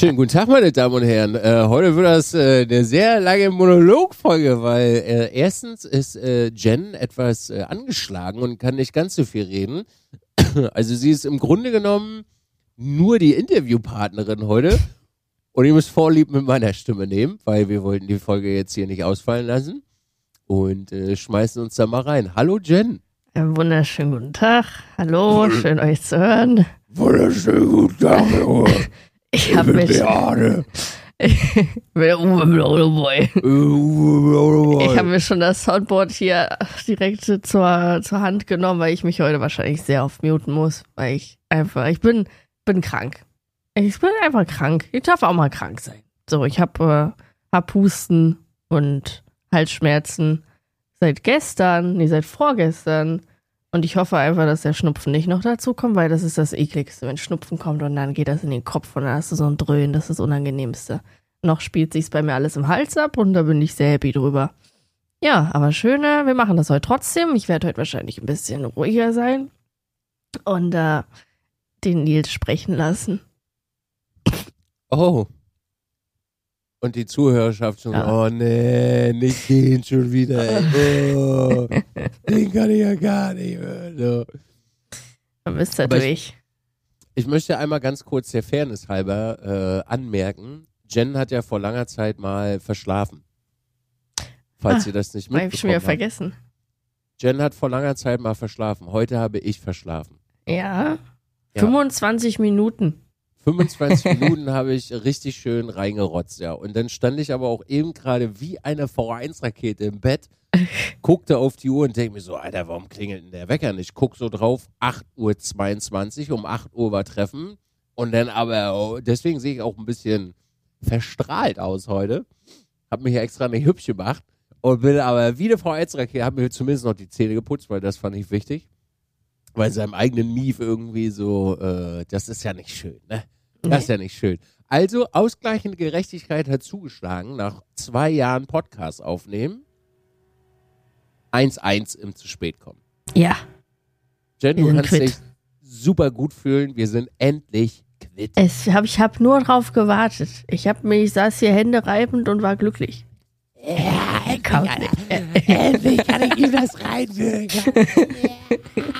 Schönen guten Tag, meine Damen und Herren. Äh, heute wird das äh, eine sehr lange Monologfolge, weil äh, erstens ist äh, Jen etwas äh, angeschlagen und kann nicht ganz so viel reden. Also sie ist im Grunde genommen nur die Interviewpartnerin heute. Und ihr müsst Vorlieb mit meiner Stimme nehmen, weil wir wollten die Folge jetzt hier nicht ausfallen lassen. Und äh, schmeißen uns da mal rein. Hallo Jen. Einen wunderschönen guten Tag. Hallo, schön euch zu hören. Wunderschönen guten Tag. Ich habe mich. Beate. Ich habe mir schon das Soundboard hier direkt zur, zur Hand genommen, weil ich mich heute wahrscheinlich sehr oft muten muss, weil ich einfach, ich bin, bin krank. Ich bin einfach krank. Ich darf auch mal krank sein. So, ich habe äh, hab Husten und Halsschmerzen seit gestern, nee, seit vorgestern. Und ich hoffe einfach, dass der Schnupfen nicht noch dazu kommt, weil das ist das ekligste, wenn Schnupfen kommt und dann geht das in den Kopf und dann hast du so ein Dröhnen, das ist das Unangenehmste. Noch spielt sich's bei mir alles im Hals ab und da bin ich sehr happy drüber. Ja, aber schöne, wir machen das heute trotzdem. Ich werde heute wahrscheinlich ein bisschen ruhiger sein und äh, den Nils sprechen lassen. Oh. Und die Zuhörerschaft schon, Ja. oh nee, nicht den schon wieder. Oh, den kann ich ja gar nicht hören. So. Dann bist du Aber ich- durch. Ich möchte einmal ganz kurz der Fairness halber äh, anmerken, Jen hat ja vor langer Zeit mal verschlafen. Falls Ah, ihr das nicht Hab ich schon wieder mitbekommen habt. vergessen. Jen hat vor langer Zeit mal verschlafen. Heute habe ich verschlafen. Ja. Ja. 25 Minuten. 25 Minuten habe ich richtig schön reingerotzt, ja. Und dann stand ich aber auch eben gerade wie eine V1-Rakete im Bett, guckte auf die Uhr und denke mir so, Alter, warum klingelt denn der Wecker nicht? Guck so drauf, 8.22 Uhr, um 8 Uhr war Treffen. Und dann aber, oh, deswegen sehe ich auch ein bisschen verstrahlt aus heute. Hab mich ja extra nicht hübsch gemacht und bin aber wie eine V1-Rakete, hab mir zumindest noch die Zähne geputzt, weil das fand ich wichtig. Weil seinem eigenen Mief irgendwie so, äh, das ist ja nicht schön, ne? Das ist ja nicht schön. Also, ausgleichende Gerechtigkeit hat zugeschlagen nach zwei Jahren Podcast aufnehmen. 1-1 im zu spät kommen. Ja. Jen, du kannst quitt. dich super gut fühlen. Wir sind endlich quitt. Es hab, ich habe nur drauf gewartet. Ich habe mich, ich saß hier Hände reibend und war glücklich. Ja, Kaum- endlich kann ich ihm das reinwirken. Ja,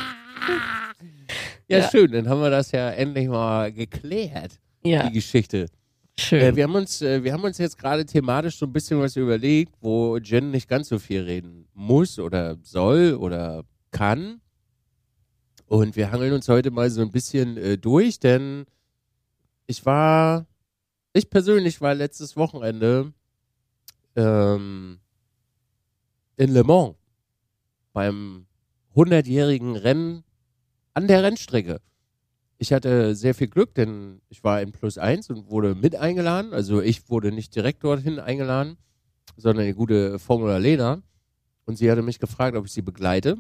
Ja. schön. Dann haben wir das ja endlich mal geklärt, Ja, die Geschichte. schön. Äh, wir, haben uns, äh, wir haben uns jetzt gerade thematisch so ein bisschen was überlegt, wo Jen nicht ganz so viel reden muss oder soll oder kann. Und wir hangeln uns heute mal so ein bisschen äh, durch, denn ich war, ich persönlich war letztes Wochenende ähm, in Le Mans beim 100-jährigen Rennen an der Rennstrecke. Ich hatte sehr viel Glück, denn ich war in Plus 1 und wurde mit eingeladen. Also ich wurde nicht direkt dorthin eingeladen, sondern die gute Formula Lena. Und sie hatte mich gefragt, ob ich sie begleite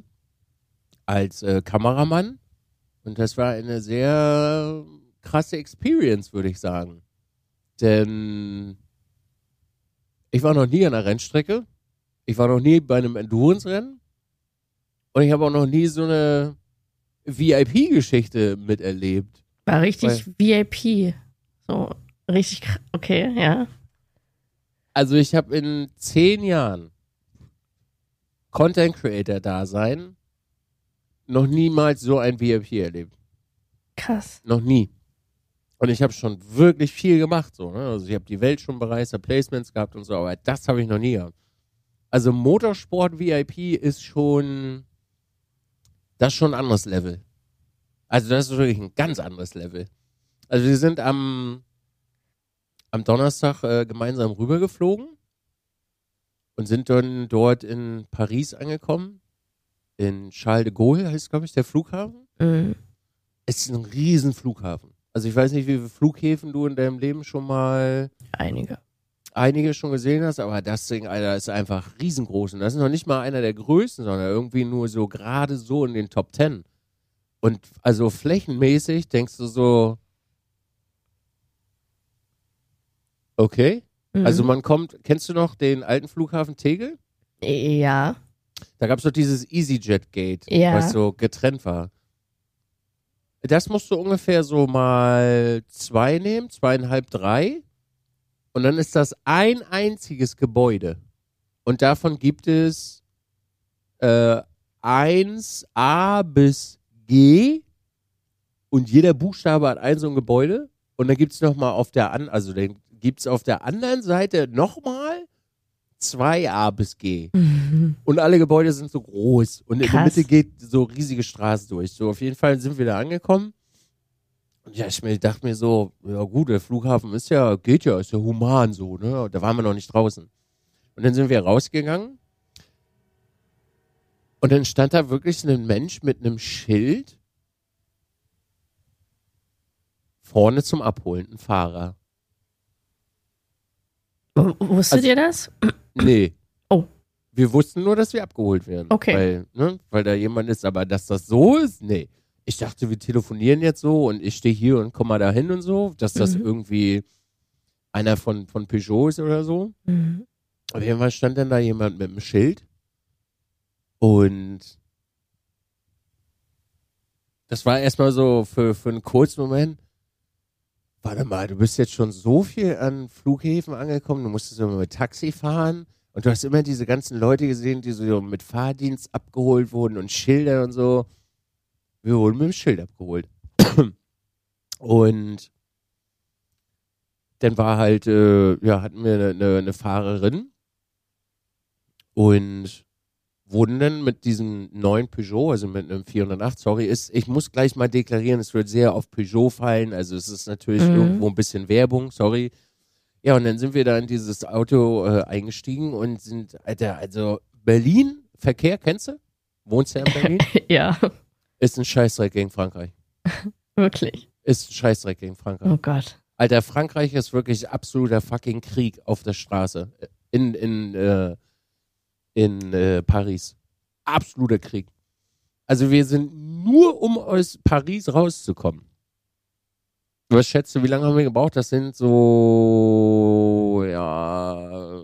als äh, Kameramann. Und das war eine sehr krasse Experience, würde ich sagen. Denn ich war noch nie an einer Rennstrecke. Ich war noch nie bei einem Endurance-Rennen. Und ich habe auch noch nie so eine VIP-Geschichte miterlebt. War richtig VIP. So, richtig, okay, ja. Also ich habe in zehn Jahren Content Creator Dasein noch niemals so ein VIP erlebt. Krass. Noch nie. Und ich habe schon wirklich viel gemacht, so. Ne? Also ich habe die Welt schon bereist, habe Placements gehabt und so, aber das habe ich noch nie gehabt. Also Motorsport VIP ist schon, das ist schon ein anderes Level. Also das ist wirklich ein ganz anderes Level. Also wir sind am, am Donnerstag äh, gemeinsam rübergeflogen und sind dann dort in Paris angekommen. In Charles de Gaulle heißt, glaube ich, der Flughafen. Mhm. Es ist ein riesen Flughafen. Also ich weiß nicht, wie viele Flughäfen du in deinem Leben schon mal Einige. Einige schon gesehen hast, aber das Ding, Alter, ist einfach riesengroß. Und das ist noch nicht mal einer der größten, sondern irgendwie nur so gerade so in den Top Ten. Und also flächenmäßig denkst du so, okay. Mhm. Also man kommt, kennst du noch den alten Flughafen Tegel? ja. Da gab es doch dieses EasyJet Gate, Ja. was so getrennt war. Das musst du ungefähr so mal zwei nehmen, zweieinhalb, drei. Und dann ist das ein einziges Gebäude. Und davon gibt es äh, 1a bis G. Und jeder Buchstabe hat ein so ein Gebäude. Und dann gibt es nochmal auf der an, also dann gibt es auf der anderen Seite nochmal 2a bis G. Und alle Gebäude sind so groß. Und in der Krass. Mitte geht so riesige Straße durch. So, auf jeden Fall sind wir da angekommen. Ja, ich mir, dachte mir so, ja gut, der Flughafen ist ja, geht ja, ist ja human so, ne? Da waren wir noch nicht draußen. Und dann sind wir rausgegangen. Und dann stand da wirklich ein Mensch mit einem Schild vorne zum Abholen, ein Fahrer. Wusstet Also- ihr das? Nee. Oh. Wir wussten nur, dass wir abgeholt werden. Okay. Weil, ne, weil da jemand ist, aber dass das so ist, nee. Ich dachte, wir telefonieren jetzt so und ich stehe hier und komm mal da hin und so, dass das Mhm. irgendwie einer von, von Peugeot ist oder so. Mhm. Auf jeden Fall stand dann da jemand mit einem Schild und das war erstmal so für, für einen kurzen Moment. Warte mal, du bist jetzt schon so viel an Flughäfen angekommen, du musstest immer mit Taxi fahren und du hast immer diese ganzen Leute gesehen, die so mit Fahrdienst abgeholt wurden und Schilder und so. Wir wurden mit dem Schild abgeholt. Und dann war halt, äh, ja, hatten wir eine, eine, eine Fahrerin und wurden dann mit diesem neuen Peugeot, also mit einem 408, sorry, ist, ich muss gleich mal deklarieren, es wird sehr auf Peugeot fallen, also es ist natürlich Mhm. irgendwo ein bisschen Werbung, sorry. Ja, und dann sind wir da in dieses Auto äh, eingestiegen und sind, Alter, also Berlin, Verkehr, kennst du? Wohnst du ja in Berlin? Ja, ist ein Scheißdreck gegen Frankreich. wirklich. Ist ein Scheißdreck gegen Frankreich. Oh Gott. Alter, Frankreich ist wirklich absoluter fucking Krieg auf der Straße. In, in, äh, in äh, Paris. Absoluter Krieg. Also wir sind nur, um aus Paris rauszukommen. Was schätzt du, wie lange haben wir gebraucht? Das sind so, ja,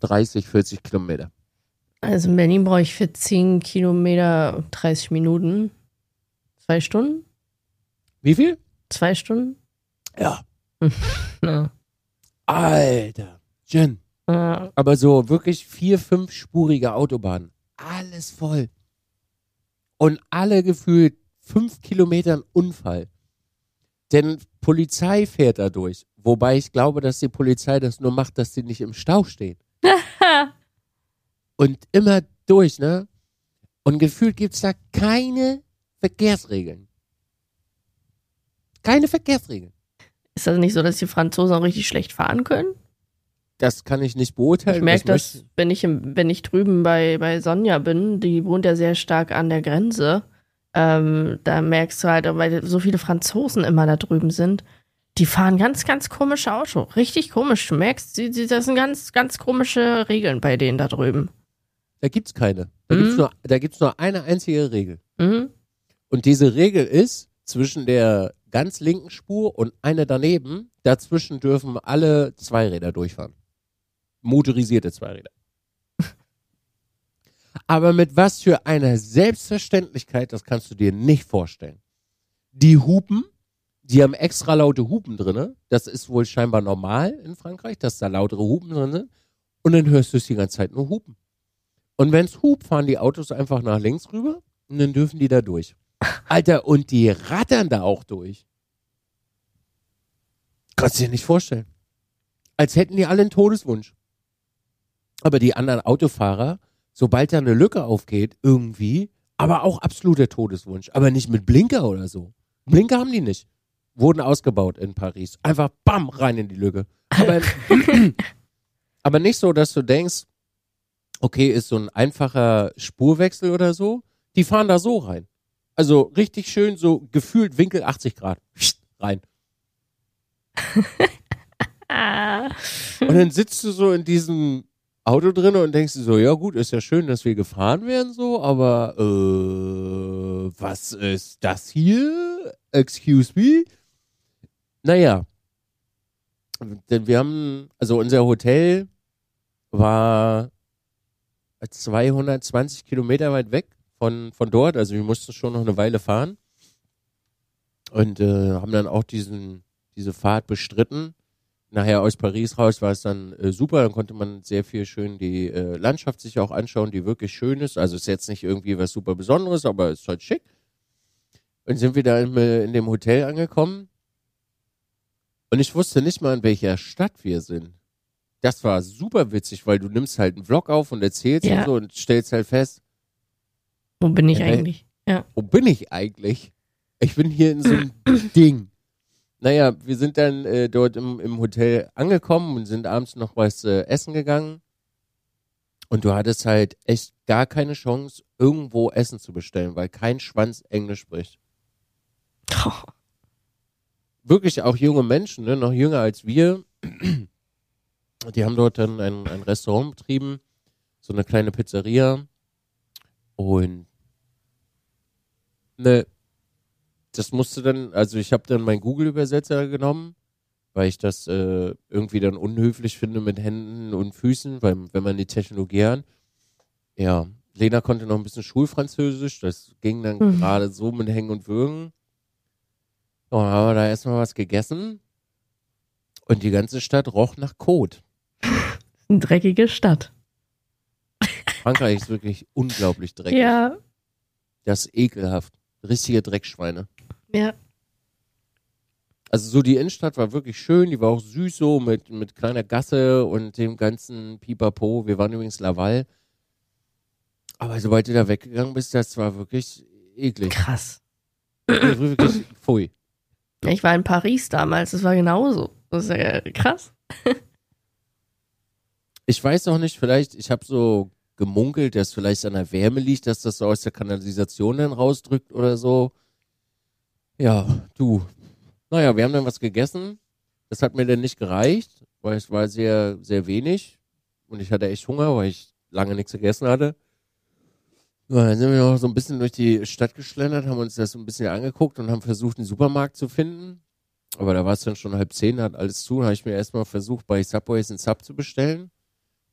30, 40 Kilometer. Also in Berlin brauche ich für 10 Kilometer 30 Minuten. Zwei Stunden? Wie viel? Zwei Stunden? Ja. Ja. Alter. Jen. Ja. Aber so wirklich vier, fünfspurige Autobahnen. Alles voll. Und alle gefühlt fünf Kilometern Unfall. Denn Polizei fährt da durch. Wobei ich glaube, dass die Polizei das nur macht, dass sie nicht im Stau stehen. Und immer durch, ne? Und gefühlt gibt's da keine Verkehrsregeln. Keine Verkehrsregeln. Ist das nicht so, dass die Franzosen auch richtig schlecht fahren können? Das kann ich nicht beurteilen. Ich merke Das das, wenn ich, im, wenn ich drüben bei, bei Sonja bin, die wohnt ja sehr stark an der Grenze. Ähm, da merkst du halt, weil so viele Franzosen immer da drüben sind, die fahren ganz, ganz komische Auto. Richtig komisch. Du merkst, die, die, das sind ganz, ganz komische Regeln bei denen da drüben. Da gibt's keine. Da Mhm. gibt's nur, da gibt's nur eine einzige Regel. Mhm. Und diese Regel ist, zwischen der ganz linken Spur und einer daneben, dazwischen dürfen alle Zweiräder durchfahren. Motorisierte Zweiräder. Aber mit was für einer Selbstverständlichkeit, das kannst du dir nicht vorstellen. Die Hupen, die haben extra laute Hupen drinne. Das ist wohl scheinbar normal in Frankreich, dass da lautere Hupen drin sind. Und dann hörst du es die ganze Zeit nur hupen. Und wenn's hupt, fahren die Autos einfach nach links rüber und dann dürfen die da durch. Alter, und die rattern da auch durch. Kannst du dir nicht vorstellen. Als hätten die alle einen Todeswunsch. Aber die anderen Autofahrer, sobald da eine Lücke aufgeht, irgendwie, aber auch absoluter Todeswunsch. Aber nicht mit Blinker oder so. Blinker haben die nicht. Wurden ausgebaut in Paris. Einfach bam, rein in die Lücke. Aber, aber nicht so, dass du denkst, okay, ist so ein einfacher Spurwechsel oder so. Die fahren da so rein. Also richtig schön so gefühlt Winkel 80 Grad. Rein. Und dann sitzt du so in diesem Auto drin und denkst dir so, ja gut, ist ja schön, dass wir gefahren werden so, aber äh, was ist das hier? Excuse me? Naja. Denn wir haben, also unser Hotel war 220 Kilometer weit weg von, von dort, also wir mussten schon noch eine Weile fahren. und äh, haben dann auch diesen, diese Fahrt bestritten. Nachher aus Paris raus war es dann äh, super, dann konnte man sehr viel schön die äh, Landschaft sich auch anschauen, die wirklich schön ist. Also ist jetzt nicht irgendwie was super Besonderes, aber ist halt schick. Und sind wir da in, äh, in dem Hotel angekommen. Und ich wusste nicht mal, in welcher Stadt wir sind. Das war super witzig, weil du nimmst halt einen Vlog auf und erzählst Ja. und so und stellst halt fest, Wo bin ich Ja, eigentlich? Ja. wo bin ich eigentlich? Ich bin hier in so einem Ding. Naja, wir sind dann äh, dort im, im Hotel angekommen und sind abends noch was äh, essen gegangen. Und du hattest halt echt gar keine Chance, irgendwo Essen zu bestellen, weil kein Schwanz Englisch spricht. Wirklich auch junge Menschen, ne, noch jünger als wir. Die haben dort dann ein, ein Restaurant betrieben, so eine kleine Pizzeria. Und ne, das musste dann, also ich habe dann meinen Google-Übersetzer genommen, weil ich das äh, irgendwie dann unhöflich finde mit Händen und Füßen, weil wenn man die Technologie hat. Ja, Lena konnte noch ein bisschen Schulfranzösisch, das ging dann Mhm. gerade so mit Hängen und Würgen. Dann haben wir da erstmal was gegessen und die ganze Stadt roch nach Kot. Eine dreckige Stadt. Frankreich ist wirklich unglaublich dreckig. Ja. Das ist ekelhaft. Richtige Dreckschweine. Ja. Also so die Innenstadt war wirklich schön, die war auch süß so mit, mit kleiner Gasse und dem ganzen Pipapo. Wir waren übrigens Laval. Aber sobald du da weggegangen bist, das war wirklich eklig. Krass. wirklich, pfui. Ich war in Paris damals, das war genauso. Das ist ja krass. Ich weiß auch nicht, vielleicht, ich habe so gemunkelt, dass vielleicht an der Wärme liegt, dass das so aus der Kanalisation dann rausdrückt oder so. Ja, du. Naja, wir haben dann was gegessen. Das hat mir dann nicht gereicht, weil es war sehr, sehr wenig. Und ich hatte echt Hunger, weil ich lange nichts gegessen hatte. Ja, dann sind wir noch so ein bisschen durch die Stadt geschlendert, haben uns das so ein bisschen angeguckt und haben versucht, einen Supermarkt zu finden. Aber da war es dann schon halb zehn, hat alles zu. Da habe ich mir erstmal versucht, bei Subways einen Sub zu bestellen.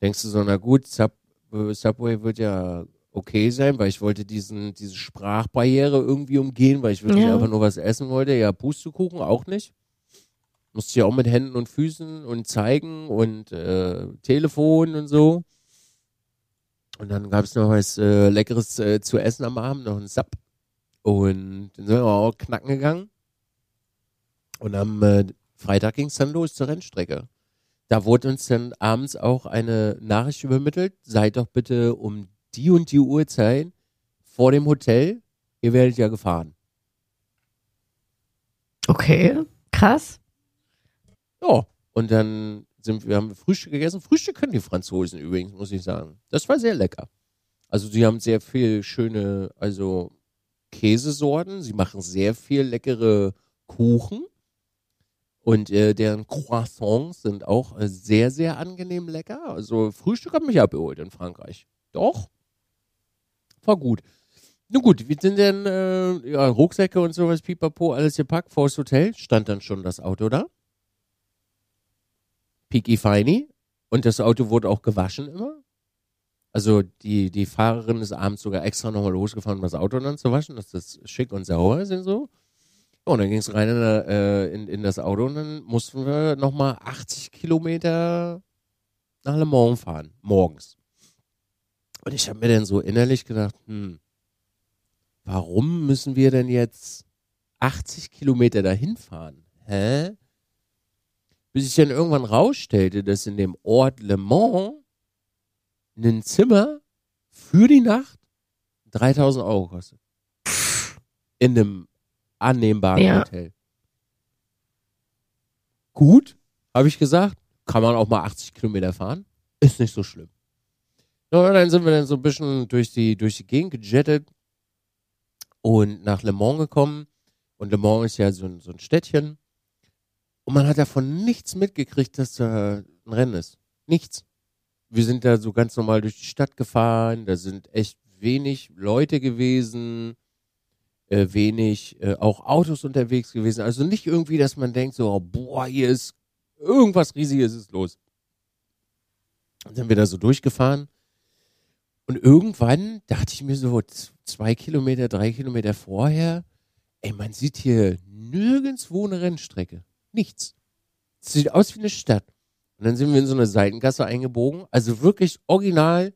Denkst du so, na gut, Sub, Subway wird ja okay sein, weil ich wollte diesen, diese Sprachbarriere irgendwie umgehen, weil ich wirklich Ja. einfach nur was essen wollte. Ja, Pustekuchen auch nicht. Musste ja auch mit Händen und Füßen und zeigen und äh, Telefon und so. Und dann gab es noch was äh, Leckeres äh, zu essen am Abend, noch ein Sub. Und dann sind wir auch knacken gegangen. Und am äh, Freitag ging es dann los zur Rennstrecke. Da wurde uns dann abends auch eine Nachricht übermittelt. Seid doch bitte um die und die Uhrzeit vor dem Hotel. Ihr werdet ja gefahren. Okay, krass. Ja. Und dann sind wir, haben wir Frühstück gegessen. Frühstück können die Franzosen übrigens, muss ich sagen. Das war sehr lecker. Also sie haben sehr viel schöne, also Käsesorten. Sie machen sehr viel leckere Kuchen. Und äh, deren Croissants sind auch äh, sehr, sehr angenehm lecker. Also Frühstück hat mich abgeholt in Frankreich. Doch. War gut. Nun gut, wir sind dann, äh, ja, Rucksäcke und sowas, pipapo, alles gepackt vor das Hotel. Stand dann schon das Auto da. Piki Feini. Und das Auto wurde auch gewaschen immer. Also die, die Fahrerin ist abends sogar extra nochmal losgefahren, um das Auto dann zu waschen, dass das schick und sauber ist und so. Und dann ging es rein in, äh, in, in das Auto und dann mussten wir nochmal 80 Kilometer nach Le Mans fahren, morgens. Und ich habe mir dann so innerlich gedacht, hm, warum müssen wir denn jetzt 80 Kilometer dahin fahren? Hä? Bis ich dann irgendwann rausstellte, dass in dem Ort Le Mans ein Zimmer für die Nacht 3000 Euro kostet. In einem annehmbaren Ja. Hotel. Gut, habe ich gesagt. Kann man auch mal 80 Kilometer fahren. Ist nicht so schlimm. Ja, dann sind wir dann so ein bisschen durch die, durch die Gegend gejettet und nach Le Mans gekommen. Und Le Mans ist ja so ein, so ein Städtchen. Und man hat davon nichts mitgekriegt, dass da ein Rennen ist. Nichts. Wir sind da so ganz normal durch die Stadt gefahren. Da sind echt wenig Leute gewesen, äh, wenig äh, auch Autos unterwegs gewesen. Also nicht irgendwie, dass man denkt so, oh, boah, hier ist irgendwas Riesiges ist los. Dann sind wir da so durchgefahren. Und irgendwann dachte ich mir so, zwei Kilometer, drei Kilometer vorher, ey, man sieht hier nirgendwo eine Rennstrecke. Nichts. Sieht aus wie eine Stadt. Und dann sind wir in so eine Seitengasse eingebogen. Also wirklich original,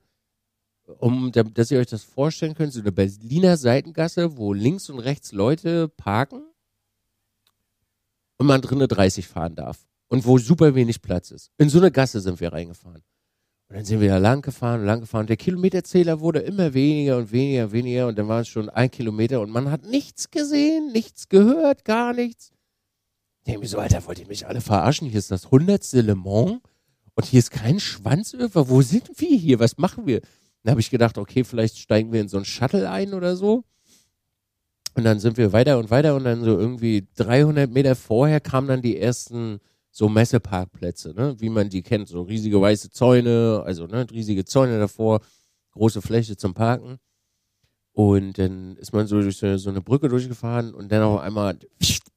um, dass ihr euch das vorstellen könnt, so eine Berliner Seitengasse, wo links und rechts Leute parken und man drinnen 30 fahren darf. Und wo super wenig Platz ist. In so eine Gasse sind wir reingefahren. Und dann sind wir da lang gefahren, lang gefahren. Der Kilometerzähler wurde immer weniger und weniger und weniger. Und dann war es schon ein Kilometer und man hat nichts gesehen, nichts gehört, gar nichts. Ich denke mir so, Alter, wollt ihr mich alle verarschen? Hier ist das hundertste Le Mans und hier ist kein Schwanzöfer. Wo sind wir hier? Was machen wir? Dann habe ich gedacht, okay, vielleicht steigen wir in so ein Shuttle ein oder so. Und dann sind wir weiter und weiter und dann so irgendwie 300 Meter vorher kamen dann die ersten so Messeparkplätze, ne? wie man die kennt, so riesige weiße Zäune, also ne, riesige Zäune davor, große Fläche zum Parken. Und dann ist man so durch so, eine Brücke durchgefahren und dann auf einmal,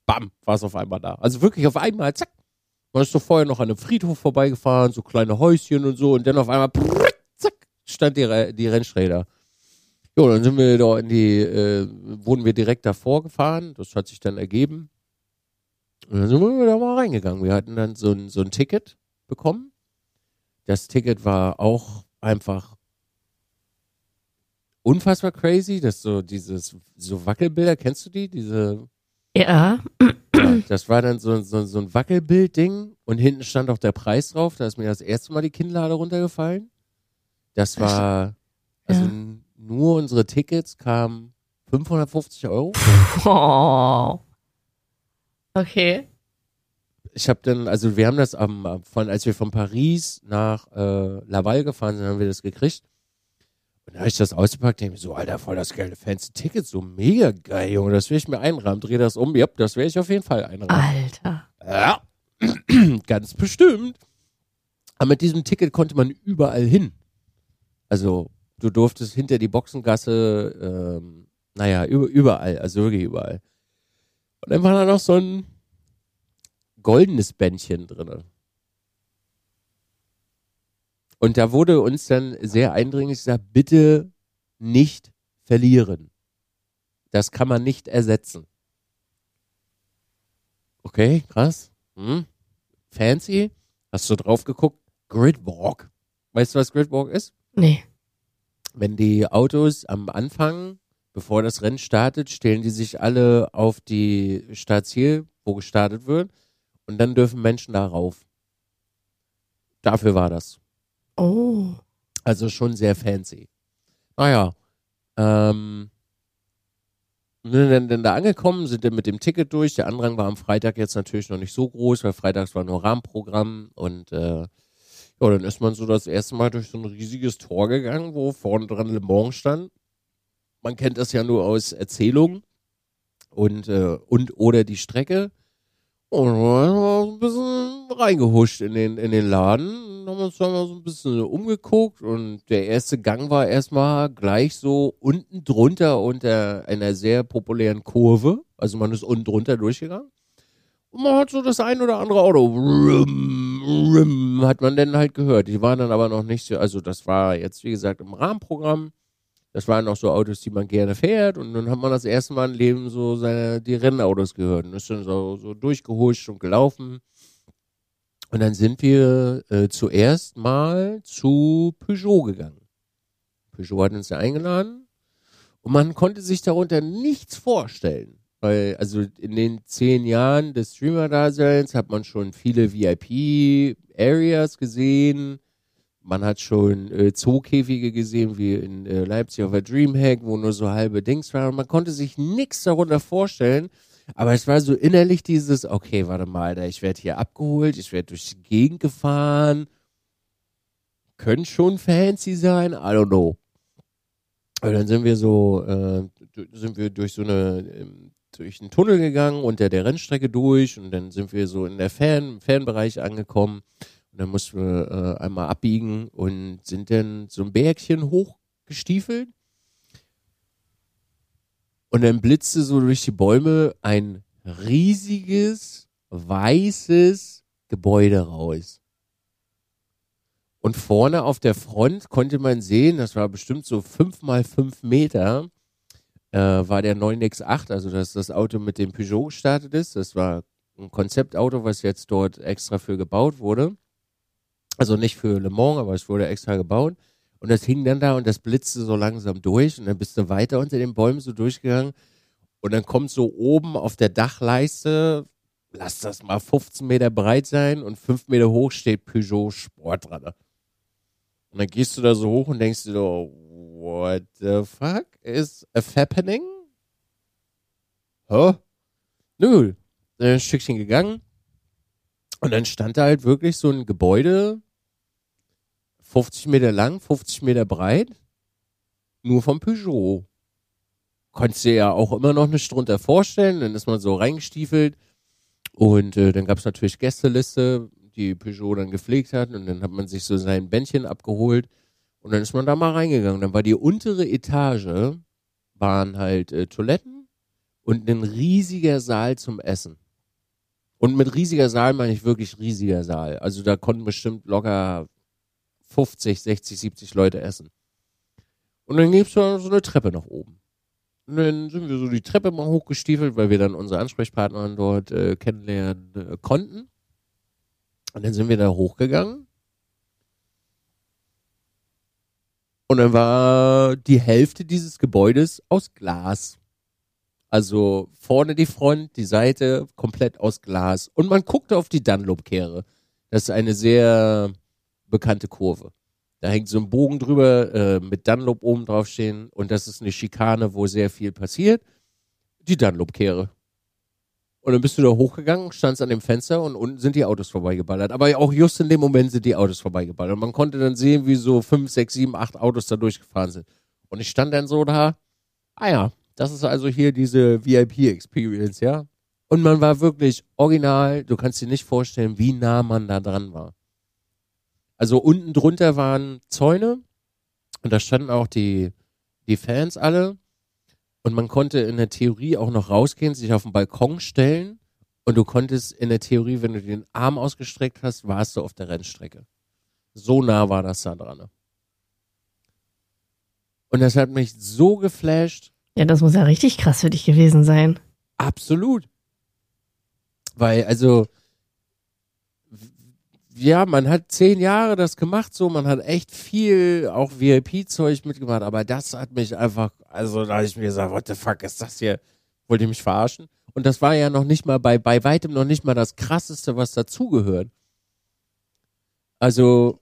bam, war es auf einmal da. Also wirklich auf einmal, zack. Man ist so vorher noch an einem Friedhof vorbeigefahren, so kleine Häuschen und so und dann auf einmal, zack, stand die, die Rennsträder. Jo, dann sind wir da in die, äh, wurden wir direkt davor gefahren. Das hat sich dann ergeben. Und dann sind wir da mal reingegangen. Wir hatten dann so ein, so ein Ticket bekommen. Das Ticket war auch einfach unfassbar crazy. Das so dieses, so Wackelbilder, kennst du die? Diese. Ja. ja das war dann so, so, so ein Wackelbild-Ding und hinten stand auch der Preis drauf. Da ist mir das erste Mal die Kinnlade runtergefallen. Das war, also ja. nur unsere Tickets kamen 550 Euro. Oh. Okay. Ich habe dann, also wir haben das am, von, als wir von Paris nach äh, Laval gefahren sind, haben wir das gekriegt. Und da habe ich das ausgepackt, denke mir so, Alter, voll das geile fancy Ticket, so mega geil, Junge, das will ich mir einrahmen, dreh das um, ja, das werde ich auf jeden Fall einrahmen. Alter. Ja, ganz bestimmt. Aber mit diesem Ticket konnte man überall hin. Also, du durftest hinter die Boxengasse, ähm, naja, überall, also wirklich überall. Und dann war da noch so ein goldenes Bändchen drin. Und da wurde uns dann sehr eindringlich gesagt, bitte nicht verlieren. Das kann man nicht ersetzen. Okay, krass. Hm. Fancy. Hast du drauf geguckt? Gridwalk. Weißt du, was Gridwalk ist? Nee. Wenn die Autos am Anfang bevor das Rennen startet, stellen die sich alle auf die Startziel, wo gestartet wird. Und dann dürfen Menschen da rauf. Dafür war das. Oh. Also schon sehr fancy. Naja, ähm, sind dann, dann da angekommen, sind dann mit dem Ticket durch. Der Andrang war am Freitag jetzt natürlich noch nicht so groß, weil freitags war nur Rahmenprogramm und äh, ja, dann ist man so das erste Mal durch so ein riesiges Tor gegangen, wo vorne dran Le Mans stand man kennt das ja nur aus Erzählungen und, äh, und oder die Strecke. Und dann haben wir ein bisschen reingehuscht in den, in den Laden, haben uns da mal so ein bisschen umgeguckt und der erste Gang war erstmal gleich so unten drunter unter einer sehr populären Kurve. Also man ist unten drunter durchgegangen. Und man hat so das ein oder andere Auto, hat man dann halt gehört. Die waren dann aber noch nicht so, also das war jetzt wie gesagt im Rahmenprogramm. Das waren auch so Autos, die man gerne fährt. Und dann hat man das erste Mal im Leben so seine, die Rennautos gehört. Und ist dann so, so durchgehuscht und gelaufen. Und dann sind wir äh, zuerst mal zu Peugeot gegangen. Peugeot hat uns ja eingeladen. Und man konnte sich darunter nichts vorstellen. Weil, also in den zehn Jahren des Streamer-Daseins hat man schon viele VIP-Areas gesehen man hat schon äh, Zookäfige gesehen, wie in äh, Leipzig auf der Dreamhack, wo nur so halbe Dings waren. Man konnte sich nichts darunter vorstellen. Aber es war so innerlich dieses, okay, warte mal, ich werde hier abgeholt, ich werde durch die Gegend gefahren. Könnte schon fancy sein, I don't know. Und dann sind wir so, äh, sind wir durch so eine, ähm, durch einen Tunnel gegangen, unter der Rennstrecke durch und dann sind wir so in der Fan, Fanbereich angekommen. Und dann mussten wir äh, einmal abbiegen und sind dann so ein Bergchen hochgestiefelt. Und dann blitzte so durch die Bäume ein riesiges, weißes Gebäude raus. Und vorne auf der Front konnte man sehen, das war bestimmt so fünf mal fünf Meter, äh, war der 9X8, also das das Auto, mit dem Peugeot gestartet ist. Das war ein Konzeptauto, was jetzt dort extra für gebaut wurde. Also nicht für Le Mans, aber es wurde extra gebaut. Und das hing dann da und das blitzte so langsam durch. Und dann bist du weiter unter den Bäumen so durchgegangen. Und dann kommt so oben auf der Dachleiste, lass das mal 15 Meter breit sein und 5 Meter hoch steht Peugeot Sportradar. Und dann gehst du da so hoch und denkst dir so, what the fuck is happening? Hä? Nö. Dann ein Stückchen gegangen. Und dann stand da halt wirklich so ein Gebäude, 50 Meter lang, 50 Meter breit, nur vom Peugeot. Konntest dir ja auch immer noch eine Stunde vorstellen, dann ist man so reingestiefelt und äh, dann gab es natürlich Gästeliste, die Peugeot dann gepflegt hat und dann hat man sich so sein Bändchen abgeholt und dann ist man da mal reingegangen. Dann war die untere Etage, waren halt äh, Toiletten und ein riesiger Saal zum Essen. Und mit riesiger Saal meine ich wirklich riesiger Saal. Also da konnten bestimmt locker 50, 60, 70 Leute essen. Und dann gibt's da so eine Treppe nach oben. Und dann sind wir so die Treppe mal hochgestiefelt, weil wir dann unsere Ansprechpartnerin dort äh, kennenlernen äh, konnten. Und dann sind wir da hochgegangen. Und dann war die Hälfte dieses Gebäudes aus Glas. Also vorne die Front, die Seite komplett aus Glas. Und man guckte auf die Dunlop-Kehre. Das ist eine sehr bekannte Kurve. Da hängt so ein Bogen drüber äh, mit Dunlop oben drauf stehen und das ist eine Schikane, wo sehr viel passiert. Die Dunlop-Kehre. Und dann bist du da hochgegangen, standst an dem Fenster und unten sind die Autos vorbeigeballert. Aber auch just in dem Moment sind die Autos vorbeigeballert. Und man konnte dann sehen, wie so fünf, sechs, sieben, acht Autos da durchgefahren sind. Und ich stand dann so da, ah ja, das ist also hier diese VIP-Experience, ja. Und man war wirklich original, du kannst dir nicht vorstellen, wie nah man da dran war. Also unten drunter waren Zäune und da standen auch die, die Fans alle. Und man konnte in der Theorie auch noch rausgehen, sich auf den Balkon stellen. Und du konntest in der Theorie, wenn du den Arm ausgestreckt hast, warst du auf der Rennstrecke. So nah war das da dran. Und das hat mich so geflasht. Ja, das muss ja richtig krass für dich gewesen sein. Absolut. Weil, also, ja, man hat zehn Jahre das gemacht, so, man hat echt viel auch VIP-Zeug mitgemacht, aber das hat mich einfach, also da habe ich mir gesagt, what the fuck ist das hier? Wollt ihr mich verarschen? Und das war ja noch nicht mal bei, bei weitem noch nicht mal das krasseste, was dazugehört. Also,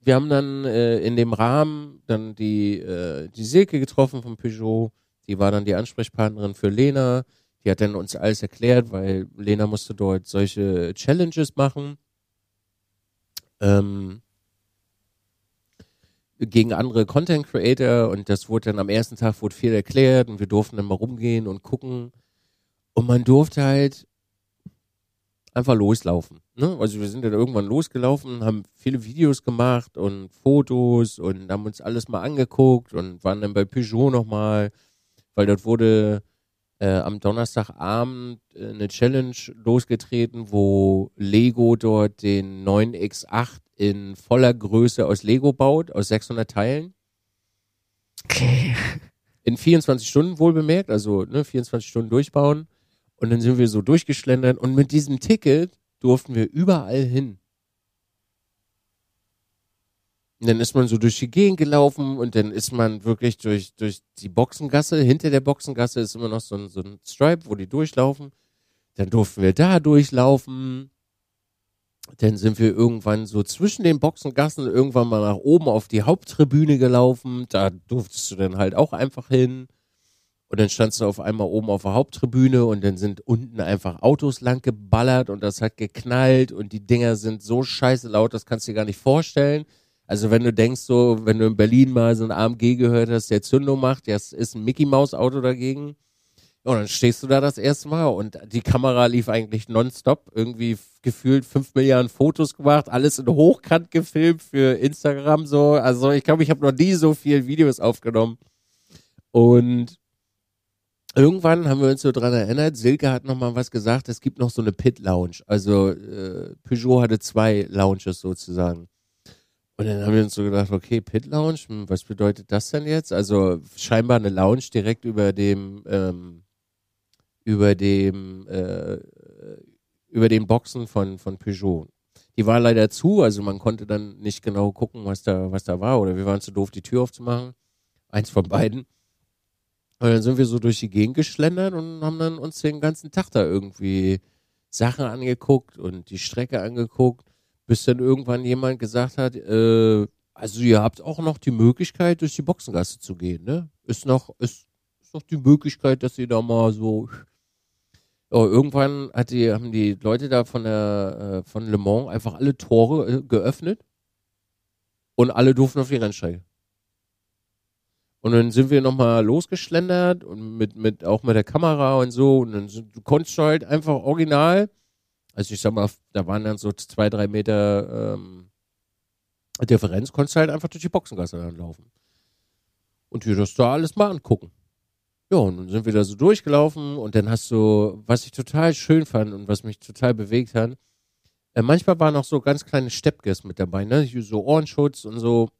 wir haben dann äh, in dem Rahmen dann die, äh, die Silke getroffen von Peugeot, die war dann die Ansprechpartnerin für Lena, die hat dann uns alles erklärt, weil Lena musste dort solche Challenges machen ähm, gegen andere Content Creator und das wurde dann am ersten Tag wurde viel erklärt und wir durften dann mal rumgehen und gucken und man durfte halt einfach loslaufen. Ne? Also wir sind dann irgendwann losgelaufen, haben viele Videos gemacht und Fotos und haben uns alles mal angeguckt und waren dann bei Peugeot nochmal, weil dort wurde äh, am Donnerstagabend äh, eine Challenge losgetreten, wo Lego dort den 9X8 in voller Größe aus Lego baut, aus 600 Teilen. Okay. In 24 Stunden wohl bemerkt, also ne, 24 Stunden durchbauen. Und dann sind wir so durchgeschlendert und mit diesem Ticket durften wir überall hin. Und dann ist man so durch die Gegend gelaufen und dann ist man wirklich durch, durch die Boxengasse. Hinter der Boxengasse ist immer noch so ein, so ein Stripe, wo die durchlaufen. Dann durften wir da durchlaufen. Dann sind wir irgendwann so zwischen den Boxengassen irgendwann mal nach oben auf die Haupttribüne gelaufen. Da durftest du dann halt auch einfach hin. Und dann standst du auf einmal oben auf der Haupttribüne und dann sind unten einfach Autos lang geballert und das hat geknallt und die Dinger sind so scheiße laut, das kannst du dir gar nicht vorstellen. Also wenn du denkst so, wenn du in Berlin mal so ein AMG gehört hast, der Zündung macht, das ist ein Mickey Maus Auto dagegen. Und dann stehst du da das erste Mal und die Kamera lief eigentlich nonstop, irgendwie gefühlt fünf Milliarden Fotos gemacht, alles in Hochkant gefilmt für Instagram so. Also ich glaube, ich habe noch nie so viel Videos aufgenommen. Und irgendwann haben wir uns so dran erinnert, Silke hat nochmal was gesagt, es gibt noch so eine Pit Lounge. Also äh, Peugeot hatte zwei Lounges sozusagen. Und dann haben wir uns so gedacht, okay, Pit Lounge, hm, was bedeutet das denn jetzt? Also scheinbar eine Lounge direkt über dem, ähm, über dem, äh, über den Boxen von, von Peugeot. Die war leider zu, also man konnte dann nicht genau gucken, was da, was da war, oder wir waren zu doof, die Tür aufzumachen. Eins von beiden. Und dann sind wir so durch die Gegend geschlendert und haben dann uns den ganzen Tag da irgendwie Sachen angeguckt und die Strecke angeguckt, bis dann irgendwann jemand gesagt hat, äh, also ihr habt auch noch die Möglichkeit, durch die Boxengasse zu gehen, ne? Ist noch, ist, ist noch die Möglichkeit, dass ihr da mal so. Oh, irgendwann hat die, haben die Leute da von der äh, von Le Mans einfach alle Tore äh, geöffnet und alle durften auf die Rennstrecke. Und dann sind wir nochmal losgeschlendert und mit, mit, auch mit der Kamera und so. Und dann sind, du konntest halt einfach original, also ich sag mal, da waren dann so zwei, drei Meter ähm, Differenz, konntest du halt einfach durch die Boxengasse dann laufen. Und dir das da alles mal angucken. Ja, und dann sind wir da so durchgelaufen und dann hast du, was ich total schön fand und was mich total bewegt hat, äh, manchmal waren auch so ganz kleine Steppkes mit dabei, ne? So Ohrenschutz und so.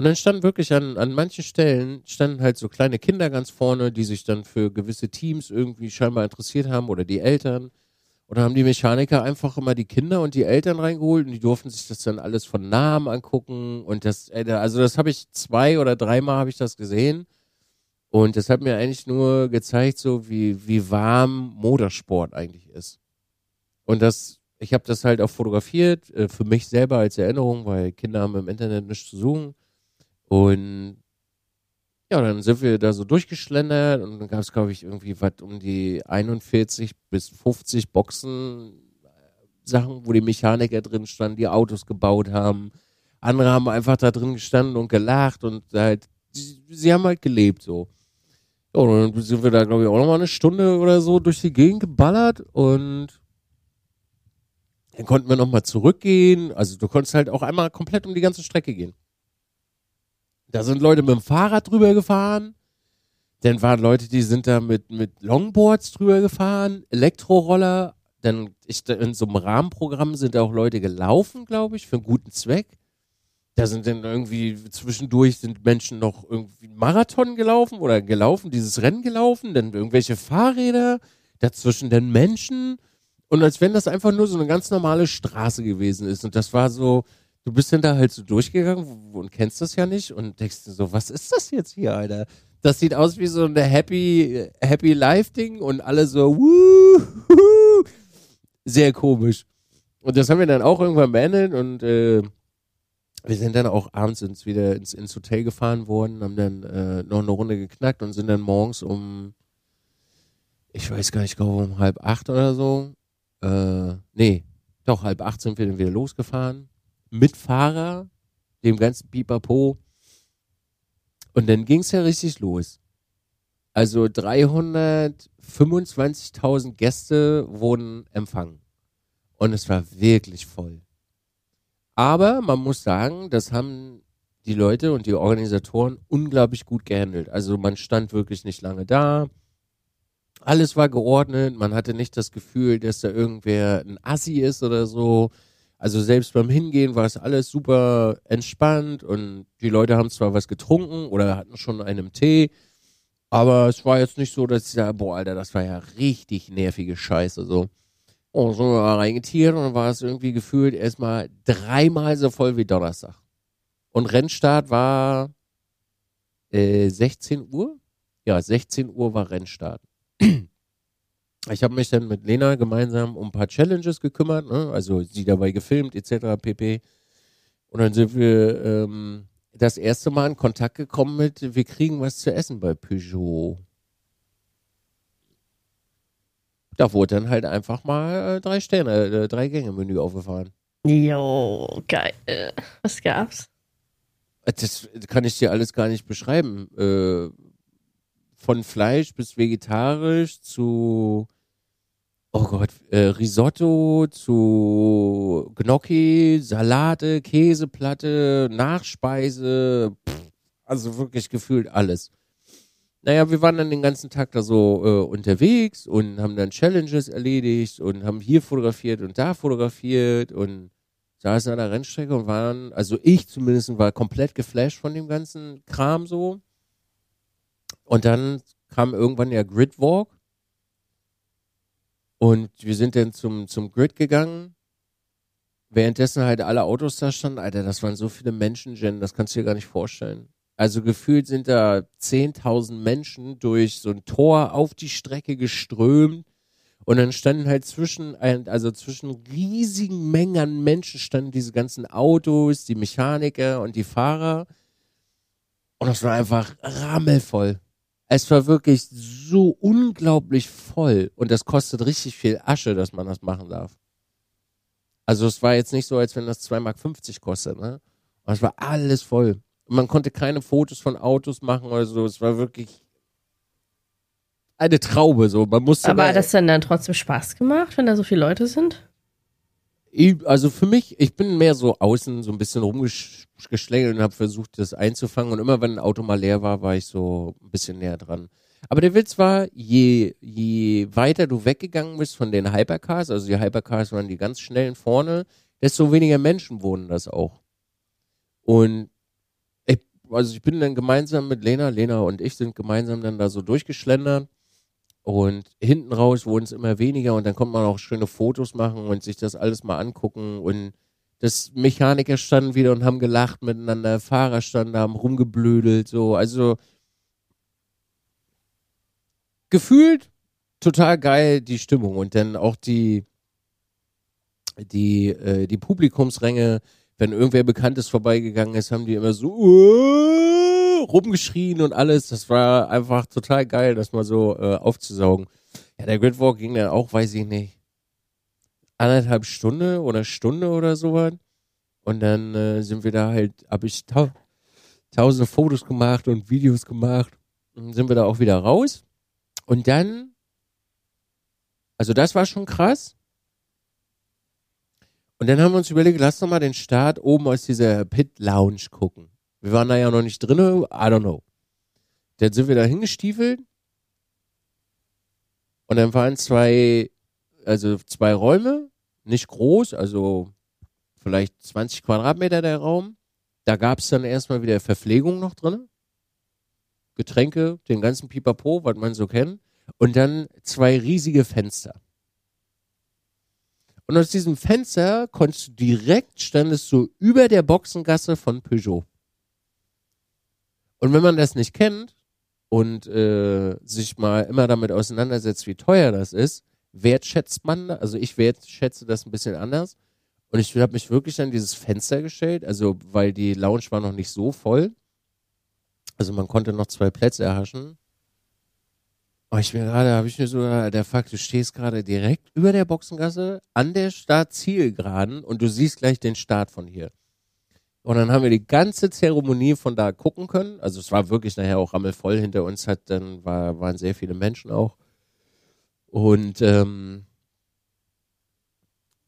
Und dann standen wirklich an, an manchen Stellen, standen halt so kleine Kinder ganz vorne, die sich dann für gewisse Teams irgendwie scheinbar interessiert haben oder die Eltern. Oder haben die Mechaniker einfach immer die Kinder und die Eltern reingeholt und die durften sich das dann alles von Namen angucken. Und das, äh, also das habe ich zwei oder dreimal habe ich das gesehen. Und das hat mir eigentlich nur gezeigt, so wie, wie warm Motorsport eigentlich ist. Und das, ich habe das halt auch fotografiert, äh, für mich selber als Erinnerung, weil Kinder haben im Internet nichts zu suchen. Und ja, dann sind wir da so durchgeschlendert und dann gab es, glaube ich, irgendwie was um die 41 bis 50 Boxen, äh, Sachen, wo die Mechaniker drin standen, die Autos gebaut haben. Andere haben einfach da drin gestanden und gelacht und halt, sie, sie haben halt gelebt so. Ja, und dann sind wir da, glaube ich, auch nochmal eine Stunde oder so durch die Gegend geballert und dann konnten wir nochmal zurückgehen. Also du konntest halt auch einmal komplett um die ganze Strecke gehen. Da sind Leute mit dem Fahrrad drüber gefahren. Dann waren Leute, die sind da mit, mit Longboards drüber gefahren, Elektroroller. Dann ich, in so einem Rahmenprogramm sind auch Leute gelaufen, glaube ich, für einen guten Zweck. Da sind dann irgendwie zwischendurch sind Menschen noch irgendwie Marathon gelaufen oder gelaufen, dieses Rennen gelaufen, dann irgendwelche Fahrräder, dazwischen dann Menschen. Und als wenn das einfach nur so eine ganz normale Straße gewesen ist. Und das war so, du bist da halt so durchgegangen und kennst das ja nicht und denkst so, was ist das jetzt hier, Alter? Das sieht aus wie so eine Happy, Happy Life-Ding und alle so, wuhu, sehr komisch. Und das haben wir dann auch irgendwann beendet und äh, wir sind dann auch abends ins, wieder ins, ins Hotel gefahren worden, haben dann äh, noch eine Runde geknackt und sind dann morgens um, ich weiß gar nicht, ich glaube um halb acht oder so, äh, nee, doch halb acht sind wir dann wieder losgefahren mit Fahrer, dem ganzen Pipapo. Und dann ging es ja richtig los. Also 325.000 Gäste wurden empfangen. Und es war wirklich voll. Aber man muss sagen, das haben die Leute und die Organisatoren unglaublich gut gehandelt. Also man stand wirklich nicht lange da. Alles war geordnet. Man hatte nicht das Gefühl, dass da irgendwer ein Assi ist oder so. Also selbst beim Hingehen war es alles super entspannt und die Leute haben zwar was getrunken oder hatten schon einen Tee, aber es war jetzt nicht so, dass ich sage, boah, Alter, das war ja richtig nervige Scheiße. So. Und so war reingetiert und dann war es irgendwie gefühlt erstmal dreimal so voll wie Donnerstag. Und Rennstart war äh, 16 Uhr? Ja, 16 Uhr war Rennstart ich habe mich dann mit Lena gemeinsam um ein paar Challenges gekümmert, ne? also sie dabei gefilmt etc. pp. Und dann sind wir ähm, das erste Mal in Kontakt gekommen mit, wir kriegen was zu essen bei Peugeot. Da wurde dann halt einfach mal äh, drei Sterne, äh, drei Gänge Menü aufgefahren. Jo, geil. Was gab's? Das kann ich dir alles gar nicht beschreiben. Äh, von Fleisch bis vegetarisch zu oh Gott, äh, Risotto zu Gnocchi, Salate, Käseplatte, Nachspeise, pff, also wirklich gefühlt alles. Naja, wir waren dann den ganzen Tag da so äh, unterwegs und haben dann Challenges erledigt und haben hier fotografiert und da fotografiert und saßen an der Rennstrecke und waren, also ich zumindest war komplett geflasht von dem ganzen Kram so. Und dann kam irgendwann der Gridwalk. Und wir sind dann zum, zum Grid gegangen. Währenddessen halt alle Autos da standen. Alter, das waren so viele Menschen, Jen, das kannst du dir gar nicht vorstellen. Also gefühlt sind da 10.000 Menschen durch so ein Tor auf die Strecke geströmt. Und dann standen halt zwischen, also zwischen riesigen Mengen an Menschen standen diese ganzen Autos, die Mechaniker und die Fahrer. Und das war einfach rammelvoll. Es war wirklich so unglaublich voll. Und das kostet richtig viel Asche, dass man das machen darf. Also es war jetzt nicht so, als wenn das 2,50 Mark kostet, ne? Und es war alles voll. Und man konnte keine Fotos von Autos machen oder so. Es war wirklich eine Traube. So. Man musste Aber hat das denn dann trotzdem Spaß gemacht, wenn da so viele Leute sind? Also für mich, ich bin mehr so außen so ein bisschen rumgeschlängelt und habe versucht, das einzufangen. Und immer wenn ein Auto mal leer war, war ich so ein bisschen näher dran. Aber der Witz war, je, je weiter du weggegangen bist von den Hypercars, also die Hypercars waren die ganz schnellen vorne, desto weniger Menschen wohnen das auch. Und ich, also ich bin dann gemeinsam mit Lena, Lena und ich sind gemeinsam dann da so durchgeschlendert und hinten raus wurden es immer weniger und dann konnte man auch schöne Fotos machen und sich das alles mal angucken. Und das Mechaniker standen wieder und haben gelacht miteinander, Fahrer standen da, haben rumgeblödelt, so. Also gefühlt total geil die Stimmung und dann auch die, die, äh, die Publikumsränge, wenn irgendwer Bekanntes vorbeigegangen ist, haben die immer so, uh, rumgeschrien und alles. Das war einfach total geil, das mal so äh, aufzusaugen. Ja, der Gridwalk ging dann auch, weiß ich nicht, anderthalb Stunde oder Stunde oder sowas. Und dann äh, sind wir da halt, habe ich ta tausende Fotos gemacht und Videos gemacht. Und sind wir da auch wieder raus. Und dann, also das war schon krass. Und dann haben wir uns überlegt, lass doch mal den Start oben aus dieser Pit Lounge gucken. Wir waren da ja noch nicht drin, I don't know. Dann sind wir da hingestiefelt und dann waren zwei, also zwei Räume, nicht groß, also vielleicht 20 Quadratmeter der Raum. Da gab es dann erstmal wieder Verpflegung noch drin. Getränke, den ganzen Pipapo, was man so kennt. Und dann zwei riesige Fenster. Und aus diesem Fenster konntest du direkt, standest du über der Boxengasse von Peugeot. Und wenn man das nicht kennt und äh, sich mal immer damit auseinandersetzt, wie teuer das ist, wertschätzt man, also ich wertschätze das ein bisschen anders. Und ich habe mich wirklich an dieses Fenster gestellt, also weil die Lounge war noch nicht so voll. Also man konnte noch zwei Plätze erhaschen. Aber ich mir gerade, habe ich mir so, der Fakt, du stehst gerade direkt über der Boxengasse an der Startzielgeraden und du siehst gleich den Start von hier. Und dann haben wir die ganze Zeremonie von da gucken können. Also es war wirklich nachher auch rammelvoll. Hinter uns hat dann war, waren sehr viele Menschen auch. Und ähm,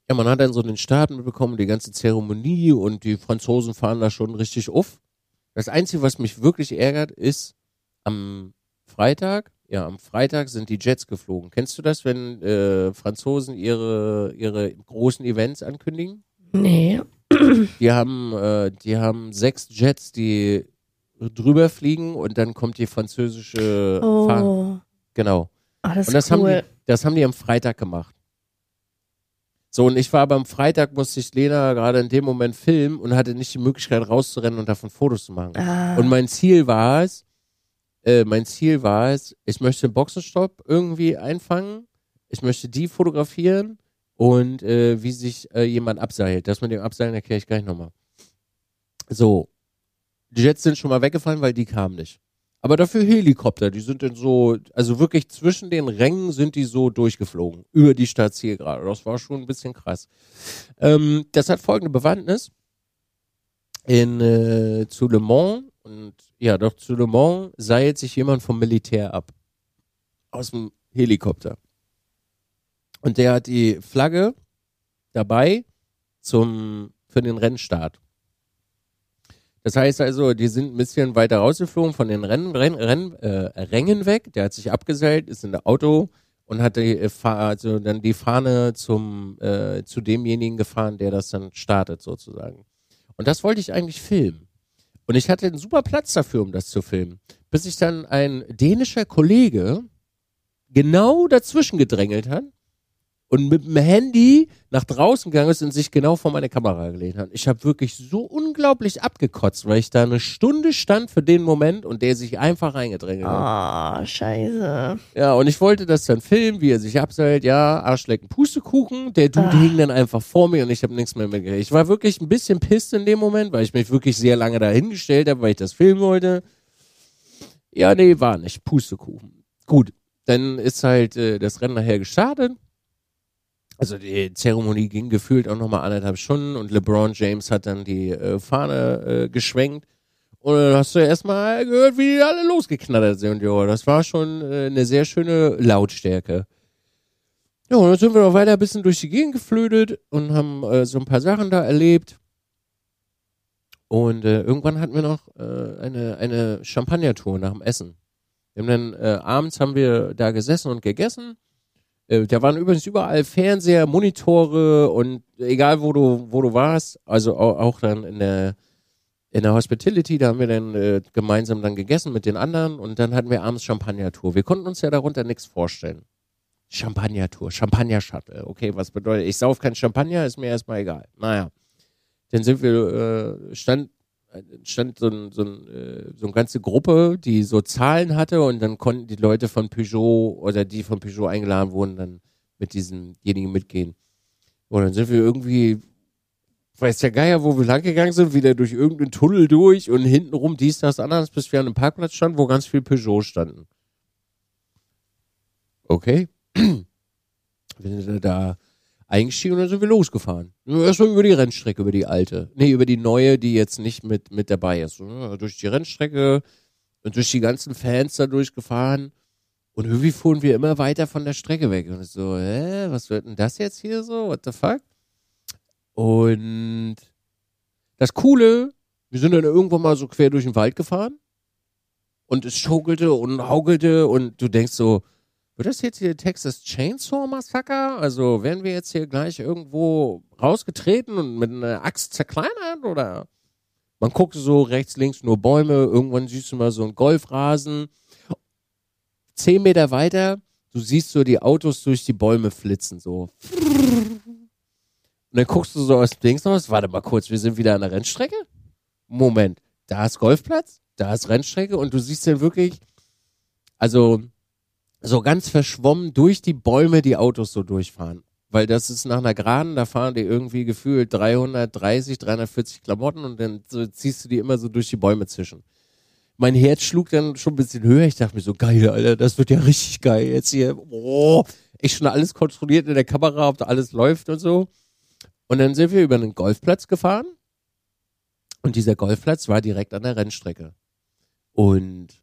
ja, man hat dann so den Start mitbekommen, die ganze Zeremonie und die Franzosen fahren da schon richtig auf. Das Einzige, was mich wirklich ärgert, ist am Freitag, ja, am Freitag sind die Jets geflogen. Kennst du das, wenn äh, Franzosen ihre, ihre großen Events ankündigen? Nee. Die haben, äh, die haben sechs Jets, die drüber fliegen und dann kommt die französische oh. Fahr Genau. Ah, das und das cool. haben die, das haben die am Freitag gemacht. So, und ich war aber am Freitag, musste ich Lena gerade in dem Moment filmen und hatte nicht die Möglichkeit rauszurennen und davon Fotos zu machen. Ah. Und mein Ziel war es, äh, mein Ziel war es, ich möchte den Boxenstopp irgendwie einfangen, ich möchte die fotografieren und äh, wie sich äh, jemand abseilt. Das mit dem Abseilen erkläre ich gleich nochmal. So, die Jets sind schon mal weggefallen, weil die kamen nicht. Aber dafür Helikopter, die sind dann so, also wirklich zwischen den Rängen sind die so durchgeflogen, über die Startzielgerade. Das war schon ein bisschen krass. Ähm, das hat folgende Bewandtnis. In, äh, zu Le Mans, und ja, doch zu Le Mans seilt sich jemand vom Militär ab. Aus dem Helikopter. Und der hat die Flagge dabei zum, für den Rennstart. Das heißt also, die sind ein bisschen weiter rausgeflogen von den Rennen, Renn, Renn, äh, Rängen weg. Der hat sich abgeseilt, ist in der Auto und hat die, äh, also dann die Fahne zum, äh, zu demjenigen gefahren, der das dann startet sozusagen. Und das wollte ich eigentlich filmen. Und ich hatte einen super Platz dafür, um das zu filmen. Bis sich dann ein dänischer Kollege genau dazwischen gedrängelt hat und mit dem Handy nach draußen gegangen ist und sich genau vor meine Kamera gelehnt hat. Ich habe wirklich so unglaublich abgekotzt, weil ich da eine Stunde stand für den Moment und der sich einfach reingedrängelt hat. Ah, scheiße. Ja, und ich wollte das dann filmen, wie er sich abseilt. Ja, Arschlecken, Pustekuchen. Der Dude Ah. hing dann einfach vor mir und ich habe nichts mehr mitgekriegt. Ich war wirklich ein bisschen pisst in dem Moment, weil ich mich wirklich sehr lange dahingestellt habe, weil ich das filmen wollte. Ja, nee, war nicht. Pustekuchen. Gut, dann ist halt äh, das Rennen nachher gestartet. Also die Zeremonie ging gefühlt auch nochmal anderthalb Stunden und LeBron James hat dann die äh, Fahne äh, geschwenkt. Und dann hast du erstmal gehört, wie die alle losgeknattert sind. Ja, das war schon äh, eine sehr schöne Lautstärke. Ja, und dann sind wir noch weiter ein bisschen durch die Gegend geflötet und haben äh, so ein paar Sachen da erlebt. Und äh, irgendwann hatten wir noch äh, eine, eine Champagnertour nach dem Essen. Haben dann äh, abends haben wir da gesessen und gegessen. Äh, da waren übrigens überall Fernseher, Monitore und egal wo du wo du warst, also auch, auch dann in der in der Hospitality, da haben wir dann äh, gemeinsam dann gegessen mit den anderen und dann hatten wir abends Champagnertour. Wir konnten uns ja darunter nichts vorstellen. Champagnertour, Champagner-Shuttle. Okay, was bedeutet, ich sauf kein Champagner, ist mir erstmal egal. Naja. Dann sind wir, äh, stand, stand so, ein, so, ein, äh, so eine ganze Gruppe, die so Zahlen hatte und dann konnten die Leute von Peugeot oder die von Peugeot eingeladen wurden, dann mit diesemjenigen mitgehen. Und dann sind wir irgendwie, weiß der Geier, wo wir lang gegangen sind, wieder durch irgendeinen Tunnel durch und hintenrum dies, das, anderes, bis wir an einem Parkplatz standen, wo ganz viel Peugeot standen. Okay. Wir sind da eingestiegen und dann sind wir losgefahren. Erstmal über die Rennstrecke, über die alte. Nee, über die neue, die jetzt nicht mit, mit dabei ist. Durch die Rennstrecke und durch die ganzen Fans da durchgefahren. Und irgendwie fuhren wir immer weiter von der Strecke weg. Und ich so, hä, was wird denn das jetzt hier so? What the fuck? Und das Coole, wir sind dann irgendwann mal so quer durch den Wald gefahren. Und es schaukelte und haukelte und du denkst so, wird das jetzt hier Texas Chainsaw Massacre? Also werden wir jetzt hier gleich irgendwo rausgetreten und mit einer Axt zerkleinert oder? Man guckt so rechts, links nur Bäume, irgendwann siehst du mal so einen Golfrasen. Zehn Meter weiter, du siehst so die Autos durch die Bäume flitzen, so. Und dann guckst du so aus dem Dings raus, warte mal kurz, wir sind wieder an der Rennstrecke? Moment, da ist Golfplatz, da ist Rennstrecke und du siehst dann wirklich, also so ganz verschwommen durch die Bäume die Autos so durchfahren. Weil das ist nach einer Geraden, da fahren die irgendwie gefühlt 330, 340 Klamotten und dann so ziehst du die immer so durch die Bäume zwischen. Mein Herz schlug dann schon ein bisschen höher. Ich dachte mir so, geil, Alter, das wird ja richtig geil. Jetzt hier, oh, ich schon alles kontrolliert in der Kamera, ob da alles läuft und so. Und dann sind wir über einen Golfplatz gefahren. Und dieser Golfplatz war direkt an der Rennstrecke. Und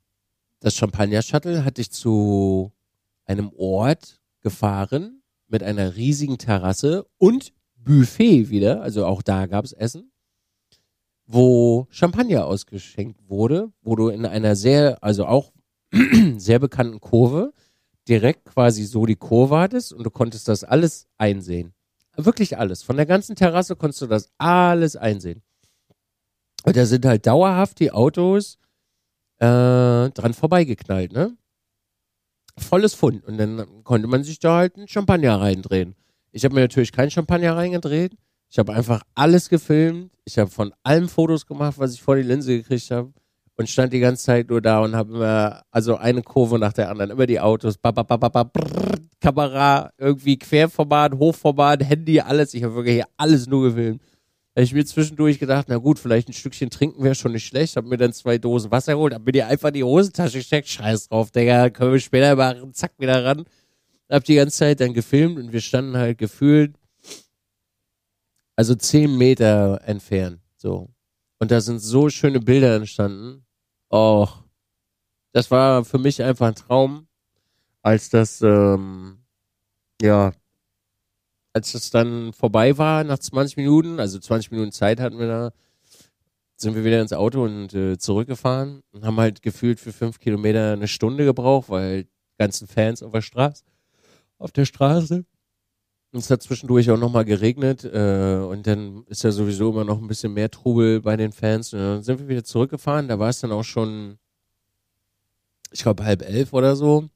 das Champagner-Shuttle hat dich zu einem Ort gefahren mit einer riesigen Terrasse und Buffet wieder, also auch da gab es Essen, wo Champagner ausgeschenkt wurde, wo du in einer sehr, also auch sehr bekannten Kurve direkt quasi so die Kurve hattest und du konntest das alles einsehen. Wirklich alles. Von der ganzen Terrasse konntest du das alles einsehen. Und da sind halt dauerhaft die Autos äh, dran vorbeigeknallt, ne? Volles Fund. Und dann konnte man sich da halt einen Champagner reindrehen. Ich habe mir natürlich keinen Champagner reingedreht. Ich habe einfach alles gefilmt. Ich habe von allem Fotos gemacht, was ich vor die Linse gekriegt habe. Und stand die ganze Zeit nur da und habe immer, also eine Kurve nach der anderen, immer die Autos, ba, ba, ba, ba, ba, brrr, Kamera, irgendwie Querformat, Hochformat, Handy, alles. Ich habe wirklich alles nur gefilmt. Da hab ich mir zwischendurch gedacht, na gut, vielleicht ein Stückchen trinken wäre schon nicht schlecht. Hab mir dann zwei Dosen Wasser geholt, hab mir die einfach in die Hosentasche gesteckt. Scheiß drauf, Digga, können wir später machen. Zack, wieder ran. Hab die ganze Zeit dann gefilmt und wir standen halt gefühlt, also zehn Meter entfernt, so. Und da sind so schöne Bilder entstanden. Oh, das war für mich einfach ein Traum, als das, ähm, ja, als das dann vorbei war, nach 20 Minuten, also 20 Minuten Zeit hatten wir da, sind wir wieder ins Auto und äh, zurückgefahren und haben halt gefühlt für fünf Kilometer eine Stunde gebraucht, weil die ganzen Fans auf der Straße auf der Straße. Und es hat zwischendurch auch nochmal geregnet äh, und dann ist ja sowieso immer noch ein bisschen mehr Trubel bei den Fans. Und dann sind wir wieder zurückgefahren. Da war es dann auch schon, ich glaube, halb elf oder so.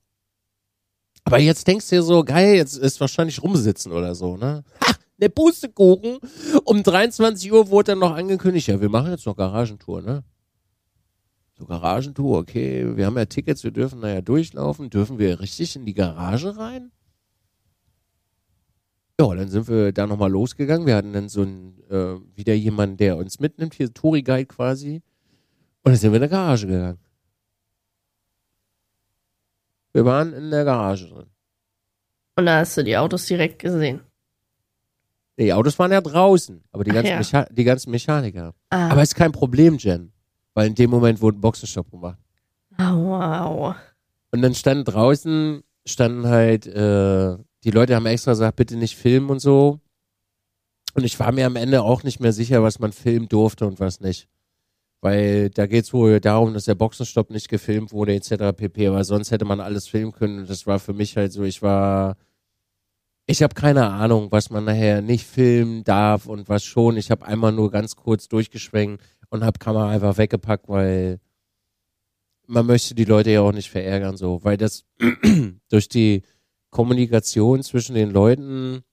Aber jetzt denkst du dir so, geil, jetzt ist wahrscheinlich rumsitzen oder so, ne? Ha, der Pustekuchen. Um 23 Uhr wurde dann noch angekündigt, ja, wir machen jetzt noch Garagentour, ne? So Garagentour, okay, wir haben ja Tickets, wir dürfen da ja durchlaufen. Dürfen wir richtig in die Garage rein? Ja, dann sind wir da nochmal losgegangen. Wir hatten dann so ein, äh, wieder jemanden, der uns mitnimmt, hier Touri-Guide quasi. Und dann sind wir in der Garage gegangen. Wir waren in der Garage drin. Und da hast du die Autos direkt gesehen. Die Autos waren ja draußen, aber die ganzen, ja. Die ganzen Mechaniker. Ah, Aber ist kein Problem, Jen. Weil in dem Moment wurde ein Boxenstopp gemacht. ah, wow. Und dann standen draußen, standen halt, äh, die Leute haben extra gesagt, bitte nicht filmen und so. Und ich war mir am Ende auch nicht mehr sicher, was man filmen durfte und was nicht. Weil da geht es wohl darum, dass der Boxenstopp nicht gefilmt wurde, etc. pp. Aber sonst hätte man alles filmen können. Und das war für mich halt so, ich war. Ich habe keine Ahnung, was man nachher nicht filmen darf und was schon. Ich habe einmal nur ganz kurz durchgeschwenkt und habe Kamera einfach weggepackt, weil man möchte die Leute ja auch nicht verärgern, so, weil das durch die Kommunikation zwischen den Leuten,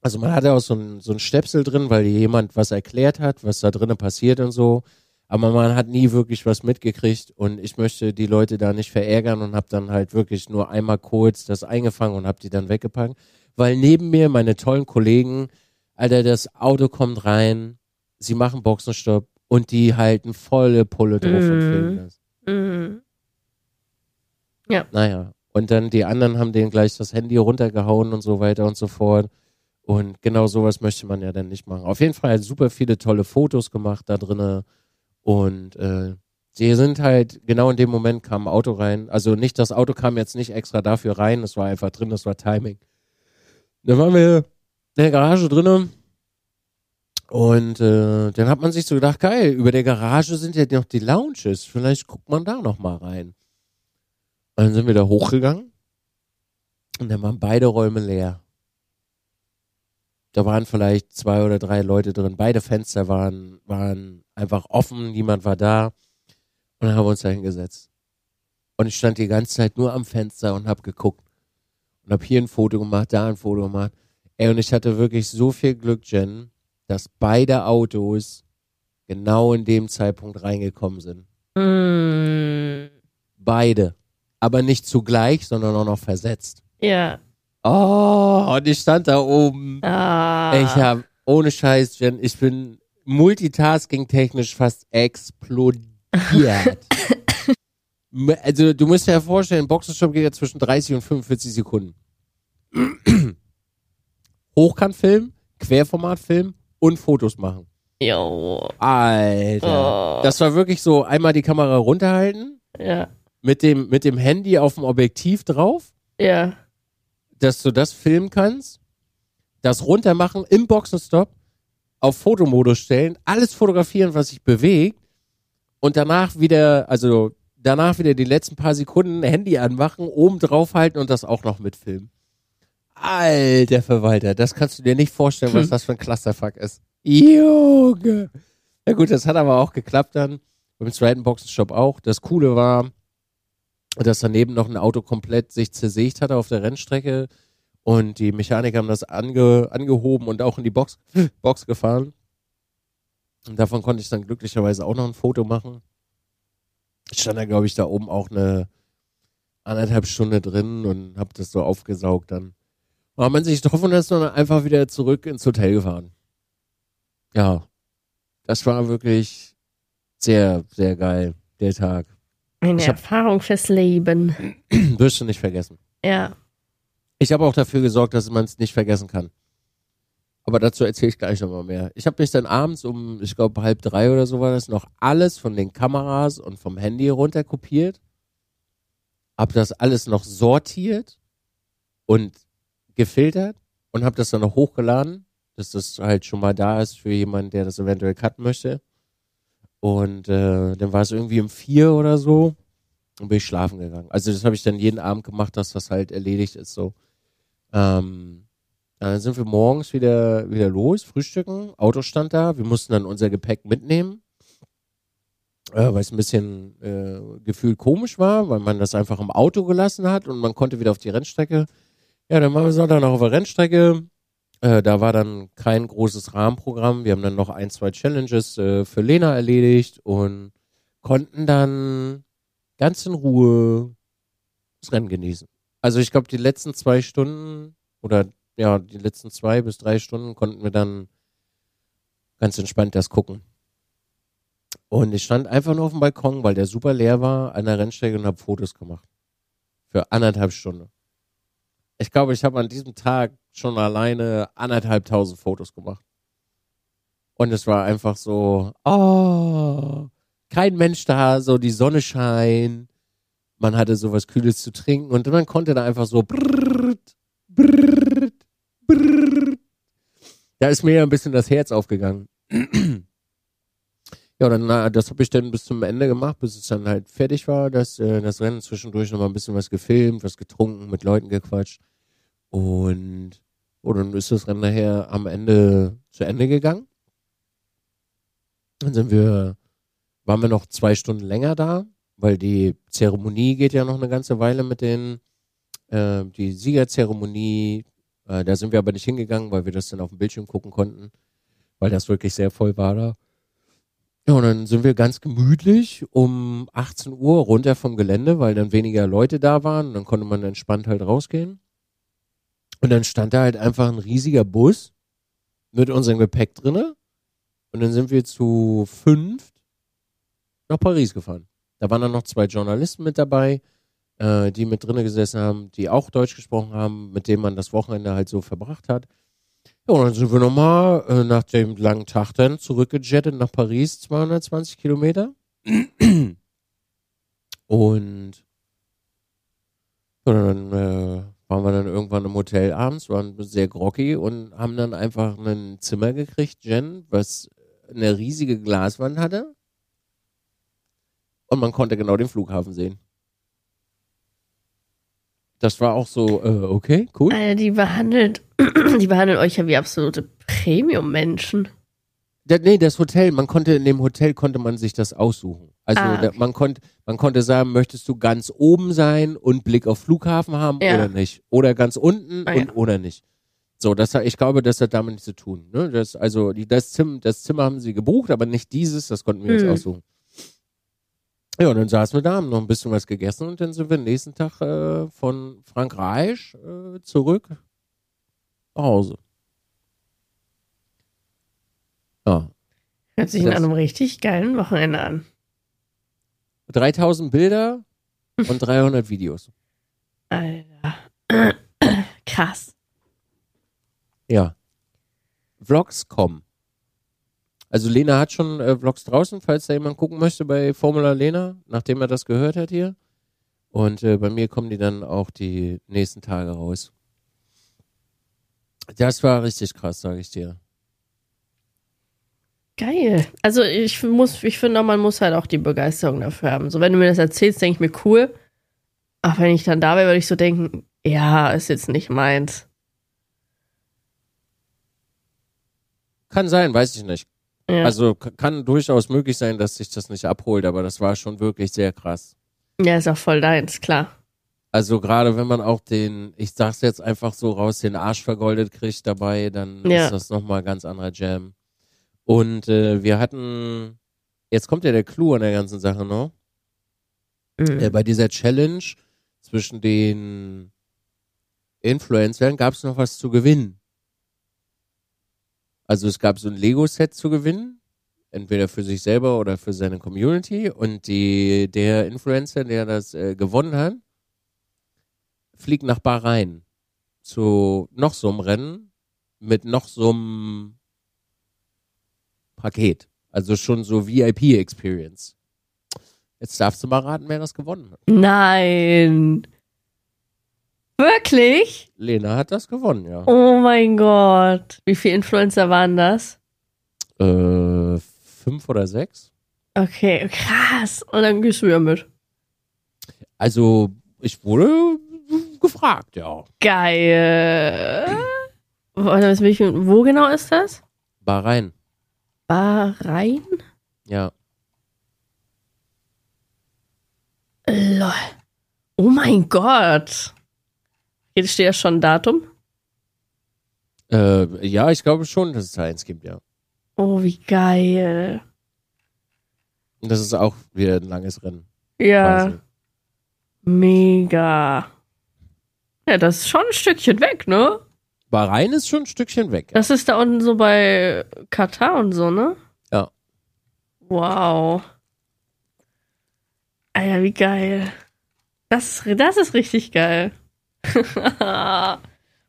also man hatte auch so ein, so ein Stöpsel drin, weil jemand was erklärt hat, was da drinnen passiert und so, aber man hat nie wirklich was mitgekriegt und ich möchte die Leute da nicht verärgern und habe dann halt wirklich nur einmal kurz das eingefangen und habe die dann weggepackt, weil neben mir meine tollen Kollegen, Alter, das Auto kommt rein, sie machen Boxenstopp und die halten volle Pulle drauf und Mhm. filmen das. Mhm. Naja, und dann die anderen haben denen gleich das Handy runtergehauen und so weiter und so fort. Und genau sowas möchte man ja dann nicht machen. Auf jeden Fall hat super viele tolle Fotos gemacht da drinnen. Und äh, sie sind halt, genau in dem Moment kam ein Auto rein. Also nicht, das Auto kam jetzt nicht extra dafür rein, es war einfach drin, das war Timing. Dann waren wir in der Garage drinnen. Und äh, dann hat man sich so gedacht, geil, über der Garage sind ja noch die Lounges. Vielleicht guckt man da noch mal rein. Und dann sind wir da hochgegangen und dann waren beide Räume leer. Da waren vielleicht zwei oder drei Leute drin. Beide Fenster waren, waren einfach offen, niemand war da. Und dann haben wir uns da hingesetzt. Und ich stand die ganze Zeit nur am Fenster und habe geguckt. Und habe hier ein Foto gemacht, da ein Foto gemacht. Ey, und ich hatte wirklich so viel Glück, Jen, dass beide Autos genau in dem Zeitpunkt reingekommen sind. Mhm. Beide. Aber nicht zugleich, sondern auch noch versetzt. Ja. Oh, und ich stand da oben. Ah. Ich habe, ohne Scheiß, Jen, ich bin multitasking-technisch fast explodiert. Also, du musst dir ja vorstellen, Boxenstopp geht ja zwischen 30 und 45 Sekunden. Hochkantfilm, Querformatfilm und Fotos machen. Jo. Alter. Oh. Das war wirklich so, einmal die Kamera runterhalten, Ja. mit dem, mit dem Handy auf dem Objektiv drauf, Ja. dass du das filmen kannst, das runtermachen im Boxenstopp, auf Fotomodus stellen, alles fotografieren, was sich bewegt und danach wieder, also danach wieder die letzten paar Sekunden Handy anmachen, oben drauf halten und das auch noch mitfilmen. Alter Verwalter, das kannst du dir nicht vorstellen, was Hm. das für ein Clusterfuck ist. Junge. Na gut, das hat aber auch geklappt dann. Beim zweiten Boxenstopp auch. Das Coole war, dass daneben noch ein Auto komplett sich zersägt hatte auf der Rennstrecke und die Mechaniker haben das ange, angehoben und auch in die Box, Box gefahren. Und davon konnte ich dann glücklicherweise auch noch ein Foto machen. Ich stand da, glaube ich, da oben auch eine anderthalb Stunde drin und habe das so aufgesaugt dann. Und hat man sich getroffen und ist dann einfach wieder zurück ins Hotel gefahren. Ja, das war wirklich sehr, sehr geil, der Tag. Eine hab- Erfahrung fürs Leben. Wirst du nicht vergessen. Ja. Ich habe auch dafür gesorgt, dass man es nicht vergessen kann. Aber dazu erzähle ich gleich nochmal mehr. Ich habe mich dann abends um, ich glaube, halb drei oder so war das, noch alles von den Kameras und vom Handy runterkopiert. Hab das alles noch sortiert und gefiltert und habe das dann noch hochgeladen, dass das halt schon mal da ist für jemanden, der das eventuell cutten möchte. Und äh, dann war es irgendwie um vier oder so und bin ich schlafen gegangen. Also das habe ich dann jeden Abend gemacht, dass das halt erledigt ist so. Ähm, dann sind wir morgens wieder, wieder los, frühstücken, Auto stand da, wir mussten dann unser Gepäck mitnehmen, äh, weil es ein bisschen äh, gefühlt komisch war, weil man das einfach im Auto gelassen hat und man konnte wieder auf die Rennstrecke. Ja, dann waren wir Sonntag noch auf der Rennstrecke. Äh, da war dann kein großes Rahmenprogramm. Wir haben dann noch ein, zwei Challenges äh, für Lena erledigt und konnten dann ganz in Ruhe das Rennen genießen. Also ich glaube, die letzten zwei Stunden oder ja, die letzten zwei bis drei Stunden konnten wir dann ganz entspannt das gucken. Und ich stand einfach nur auf dem Balkon, weil der super leer war, an der Rennstrecke und habe Fotos gemacht. Für anderthalb Stunden. Ich glaube, ich habe an diesem Tag schon alleine anderthalbtausend Fotos gemacht. Und es war einfach so, oh, kein Mensch da, so die Sonne scheint. Man hatte so was Kühles zu trinken und man konnte da einfach so brrrt, brrrt, brrrt. Da ist mir ja ein bisschen das Herz aufgegangen. Ja, dann, na, das habe ich dann bis zum Ende gemacht, bis es dann halt fertig war, das, äh, das Rennen zwischendurch nochmal ein bisschen was gefilmt, was getrunken, mit Leuten gequatscht. Und, oh, dann ist das Rennen nachher am Ende zu Ende gegangen. Dann sind wir, waren wir noch zwei Stunden länger da, weil die Zeremonie geht ja noch eine ganze Weile mit den, äh, die Siegerzeremonie, äh, da sind wir aber nicht hingegangen, weil wir das dann auf dem Bildschirm gucken konnten, weil das wirklich sehr voll war da. Ja, und dann sind wir ganz gemütlich um 18 Uhr runter vom Gelände, weil dann weniger Leute da waren. Dann konnte man entspannt halt rausgehen. Und dann stand da halt einfach ein riesiger Bus mit unserem Gepäck drinne. Und dann sind wir zu fünf nach Paris gefahren. Da waren dann noch zwei Journalisten mit dabei, äh, die mit drinne gesessen haben, die auch Deutsch gesprochen haben, mit denen man das Wochenende halt so verbracht hat. Ja, und dann sind wir nochmal äh, nach dem langen Tag dann zurückgejettet nach Paris, 220 Kilometer. Und ja, dann äh, waren wir dann irgendwann im Hotel abends, waren sehr groggy und haben dann einfach ein Zimmer gekriegt, Jen, was eine riesige Glaswand hatte. Und man konnte genau den Flughafen sehen. Das war auch so, äh, okay, cool. Alter, die behandelt, die behandeln euch ja wie absolute Premium-Menschen. Da, nee, das Hotel, man konnte in dem Hotel konnte man sich das aussuchen. Also Ah, da, okay. man konnte man konnte sagen, möchtest du ganz oben sein und Blick auf Flughafen haben Ja. oder nicht? Oder ganz unten Ah, und ja. oder nicht. So, das hat, ich glaube, das hat damit nichts zu tun. Ne? Das, also die, das, Zimmer, das Zimmer haben sie gebucht, aber nicht dieses, das konnten wir uns Hm. aussuchen. Ja, und dann saßen wir da, haben noch ein bisschen was gegessen und dann sind wir nächsten Tag äh, von Frankreich äh, zurück nach Hause. Ja, Hört sich Das- nach einem richtig geilen Wochenende an. 3000 Bilder und 300 Videos. Alter. Krass. Ja. Vlogs kommen. Also Lena hat schon äh, Vlogs draußen, falls da jemand gucken möchte bei Formula Lena, nachdem er das gehört hat hier. Und äh, bei mir kommen die dann auch die nächsten Tage raus. Das war richtig krass, sage ich dir. Geil. Also ich muss, ich finde, man muss halt auch die Begeisterung dafür haben. So, wenn du mir das erzählst, denke ich mir cool. Aber wenn ich dann da wäre, würde ich so denken, ja, ist jetzt nicht meins. Kann sein, weiß ich nicht. Ja, Also kann durchaus möglich sein, dass sich das nicht abholt, aber das war schon wirklich sehr krass. ja ist auch voll deins, klar. Also gerade wenn man auch den, ich sag's jetzt einfach so raus, den Arsch vergoldet kriegt dabei, dann Ja. ist das nochmal ganz anderer Jam. Und äh, wir hatten, jetzt kommt ja der Clou an der ganzen Sache noch, Mhm. äh, bei dieser Challenge zwischen den Influencern gab es noch was zu gewinnen. Also es gab so ein Lego-Set zu gewinnen, entweder für sich selber oder für seine Community. Und die, der Influencer, der das äh, gewonnen hat, fliegt nach Bahrain zu noch so einem Rennen mit noch so einem Paket. Also schon so VIP-Experience. Jetzt darfst du mal raten, wer das gewonnen hat. Nein. Wirklich? Lena hat das gewonnen, ja. Oh mein Gott. Wie viele Influencer waren das? Äh, fünf oder sechs? Okay, krass. Und dann gehst du ja mit. Also, ich wurde gefragt, ja. Geil. Wo genau ist das? Bahrain, Bahrain? ja. Lol. Oh mein Gott. Hier steht ja schon ein Datum. Äh, ja, ich glaube schon, dass es da eins gibt, ja. Oh, wie geil. Und das ist auch wieder ein langes Rennen. Ja, quasi. mega. Ja, das ist schon ein Stückchen weg, ne? Bahrain ist schon ein Stückchen weg. Das ist da unten so bei Katar und so, ne? Ja. Wow. Alter, wie geil. Das, das ist richtig geil.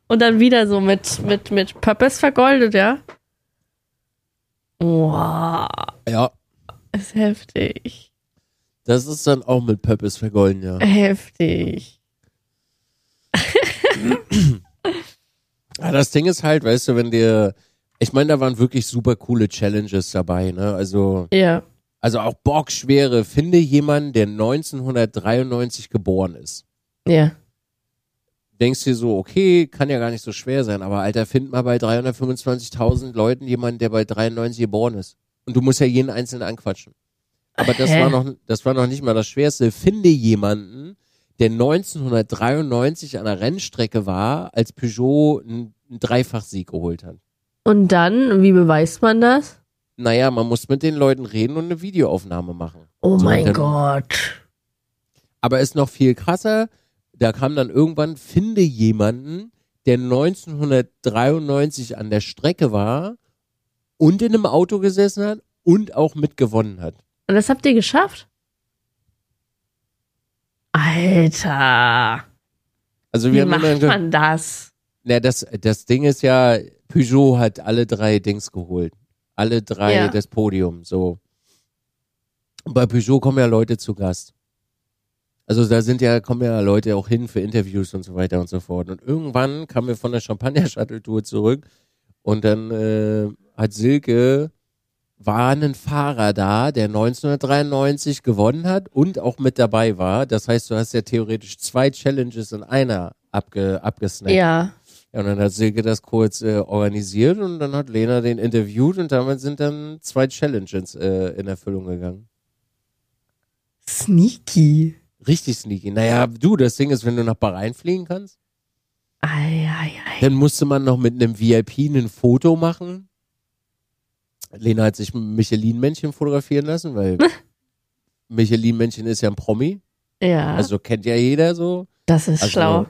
und dann wieder so mit, mit, mit Purpose vergoldet, ja? Wow. Ja, Ist heftig. das ist dann auch mit Purpose vergolden, ja. Heftig. Ja, das Ding ist halt, weißt du, wenn dir, ich meine, da waren wirklich super coole Challenges dabei, ne? Also, Ja. also auch bockschwere, finde jemanden, der 1993 geboren ist. Ja. Denkst dir so, okay, kann ja gar nicht so schwer sein, aber Alter, find mal bei 325.000 Leuten jemanden, der bei 93 geboren ist. Und du musst ja jeden einzelnen anquatschen. Aber das Hä? war noch, das war noch nicht mal das Schwerste. Finde jemanden, der 1993 an der Rennstrecke war, als Peugeot einen, einen Dreifachsieg geholt hat. Und dann, wie beweist man das? Naja, man muss mit den Leuten reden und eine Videoaufnahme machen. Oh So, mein dann- Gott. Aber ist noch viel krasser, da kam dann irgendwann, finde jemanden, der 1993 an der Strecke war und in einem Auto gesessen hat und auch mitgewonnen hat. Und das habt ihr geschafft? Alter. Also Wie wir haben macht man das? na, das, das Ding ist ja, Peugeot hat alle drei Dings geholt. Alle drei Ja. das Podium, so. Und bei Peugeot kommen ja Leute zu Gast. Also da sind ja, kommen ja Leute auch hin für Interviews und so weiter und so fort. Und irgendwann kamen wir von der Champagner-Shuttle-Tour zurück und dann äh, hat Silke, war ein Fahrer da, der 1993 gewonnen hat und auch mit dabei war. Das heißt, du hast ja theoretisch zwei Challenges in einer abge, abgesnackt. Ja. Ja, und dann hat Silke das kurz äh, organisiert und dann hat Lena den interviewt und damit sind dann zwei Challenges äh, in Erfüllung gegangen. Sneaky. Richtig sneaky. Naja, du, das Ding ist, wenn du nach Bahrain fliegen kannst, Ei, ei, ei. dann musste man noch mit einem VIP ein Foto machen. Lena hat sich Michelin-Männchen fotografieren lassen, weil Michelin-Männchen ist ja ein Promi. Ja, Also kennt ja jeder so. das ist Also, schlau.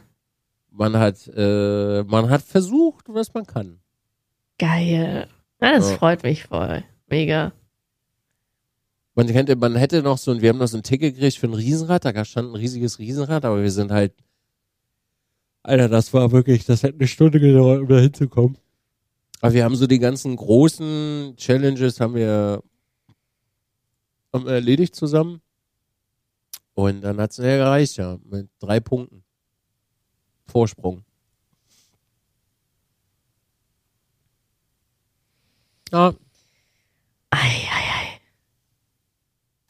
Man hat, äh, man hat versucht, was man kann. Geil. Das Ja. freut mich voll. Mega. Man hätte, man hätte noch so ein, wir haben noch so ein Ticket gekriegt für ein Riesenrad, da stand ein riesiges Riesenrad, aber wir sind halt, Alter, das war wirklich, das hätte eine Stunde gedauert, um da hinzukommen. Aber wir haben so die ganzen großen Challenges haben wir, haben wir erledigt zusammen. Und dann hat es ja gereicht, ja, mit drei Punkten. Vorsprung. Ja, Ei.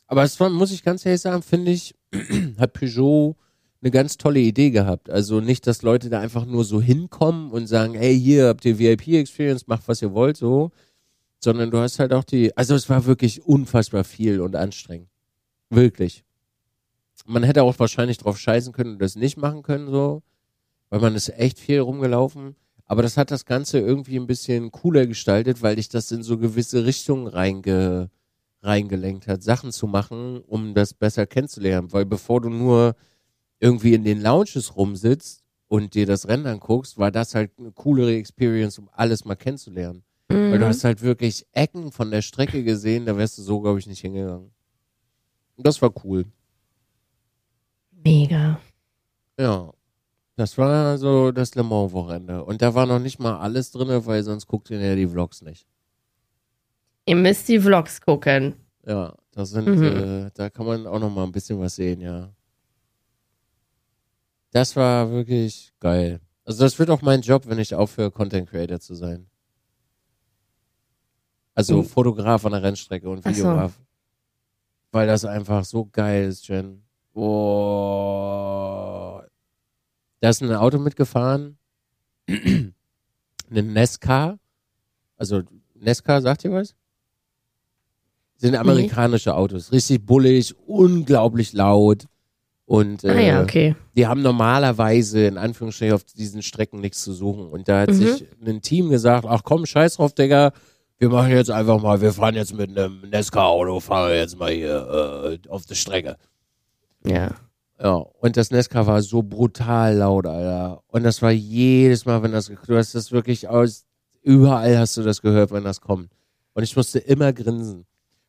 Aber es war, muss ich ganz ehrlich sagen, finde ich, hat Peugeot eine ganz tolle Idee gehabt. Also nicht, dass Leute da einfach nur so hinkommen und sagen, hey, hier habt ihr VIP-Experience, macht was ihr wollt, so. Sondern du hast halt auch die, also es war wirklich unfassbar viel und anstrengend. Wirklich. Man hätte auch wahrscheinlich drauf scheißen können und das nicht machen können, so. Weil man ist echt viel rumgelaufen. Aber das hat das Ganze irgendwie ein bisschen cooler gestaltet, weil dich das in so gewisse Richtungen reinge, reingelenkt hat, Sachen zu machen, um das besser kennenzulernen. Weil bevor du nur irgendwie in den Lounges rumsitzt und dir das Rennen anguckst, war das halt eine coolere Experience, um alles mal kennenzulernen. Weil du Mhm. hast halt wirklich Ecken von der Strecke gesehen, da wärst du so, glaube ich, nicht hingegangen. Und das war cool. Mega. Ja. Das war so das Le Mans-Wochenende. Und da war noch nicht mal alles drin, weil sonst guckt ihr ja die Vlogs nicht. Ihr müsst die Vlogs gucken. Ja, da sind, Mhm. äh, da kann man auch noch mal ein bisschen was sehen, ja. Das war wirklich geil. Also das wird auch mein Job, wenn ich aufhöre, Content Creator zu sein. Also Mhm. Fotograf an der Rennstrecke und Ach so. Videograf. Weil das einfach so geil ist, Jen. Oh. da ist ein Auto mitgefahren, eine Nesca, also Nesca, sagt ihr was? Sind amerikanische Autos, richtig bullig, unglaublich laut und äh, ah ja, okay. die haben normalerweise in Anführungsstrichen auf diesen Strecken nichts zu suchen. Und da hat Mhm. sich ein Team gesagt, ach komm, scheiß drauf, Digga, wir machen jetzt einfach mal, wir fahren jetzt mit einem Nesca-Auto, fahren wir jetzt mal hier äh, auf die Strecke. Ja. Ja, und das Nesca war so brutal laut, Alter. Und das war jedes Mal, wenn das, du hast das wirklich aus, überall hast du das gehört, wenn das kommt. Und ich musste immer grinsen.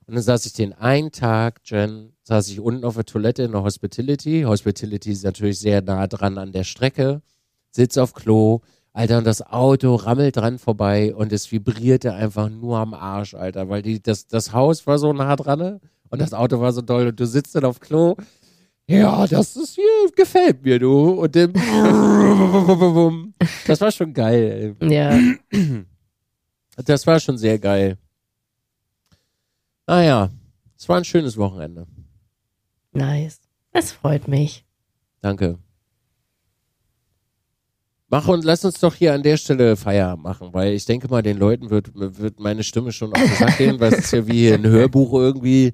Und dann saß ich den einen Tag, Jen, saß ich unten auf der Toilette in der Hospitality. Hospitality ist natürlich sehr nah dran an der Strecke. Sitz auf Klo. Alter, und das Auto rammelt dran vorbei und es vibrierte einfach nur am Arsch, Alter, weil die, das, das Haus war so nah dran ne? und das Auto war so doll und du sitzt dann auf Klo. Ja, das ist hier, gefällt mir, du. Und dem, das war schon geil, ey. Ja. Das war schon sehr geil. Naja, es war ein schönes Wochenende. Nice. Das freut mich. Danke. Mach und lass uns doch hier an der Stelle Feierabend machen, weil ich denke mal, den Leuten wird, wird meine Stimme schon auf den Sack gehen, weil es ist ja wie hier ein Hörbuch irgendwie.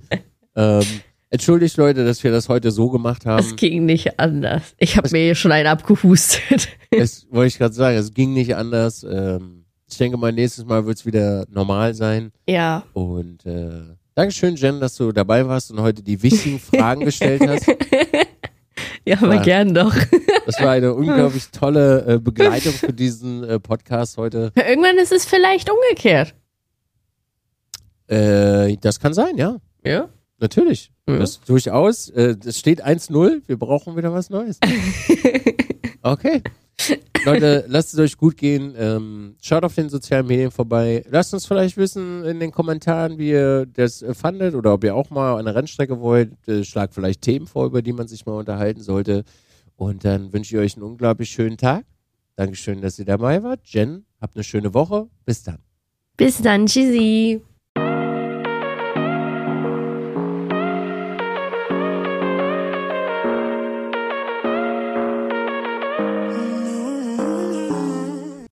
Ähm, entschuldigt Leute, dass wir das heute so gemacht haben. Es ging nicht anders. Ich habe mir schon einen abgehustet. Es wollte ich gerade sagen, es ging nicht anders. Ähm, ich denke mal, nächstes Mal wird es wieder normal sein. ja. Und äh, Dankeschön, Jen, dass du dabei warst und heute die wichtigen Fragen gestellt hast. Ja, aber Ja. gern doch. Das war eine unglaublich tolle äh, Begleitung für diesen äh, Podcast heute. Irgendwann ist es vielleicht umgekehrt. Äh, das kann sein, ja. Ja. Natürlich. Ja. Das durchaus. Äh, es steht 1-0. Wir brauchen wieder was Neues. Okay. Leute, lasst es euch gut gehen. Ähm, schaut auf den sozialen Medien vorbei. Lasst uns vielleicht wissen in den Kommentaren, wie ihr das äh, fandet oder ob ihr auch mal eine Rennstrecke wollt. Äh, schlagt vielleicht Themen vor, über die man sich mal unterhalten sollte. Und dann wünsche ich euch einen unglaublich schönen Tag. Dankeschön, dass ihr dabei wart. Jen, habt eine schöne Woche. Bis dann. Bis dann. Tschüssi.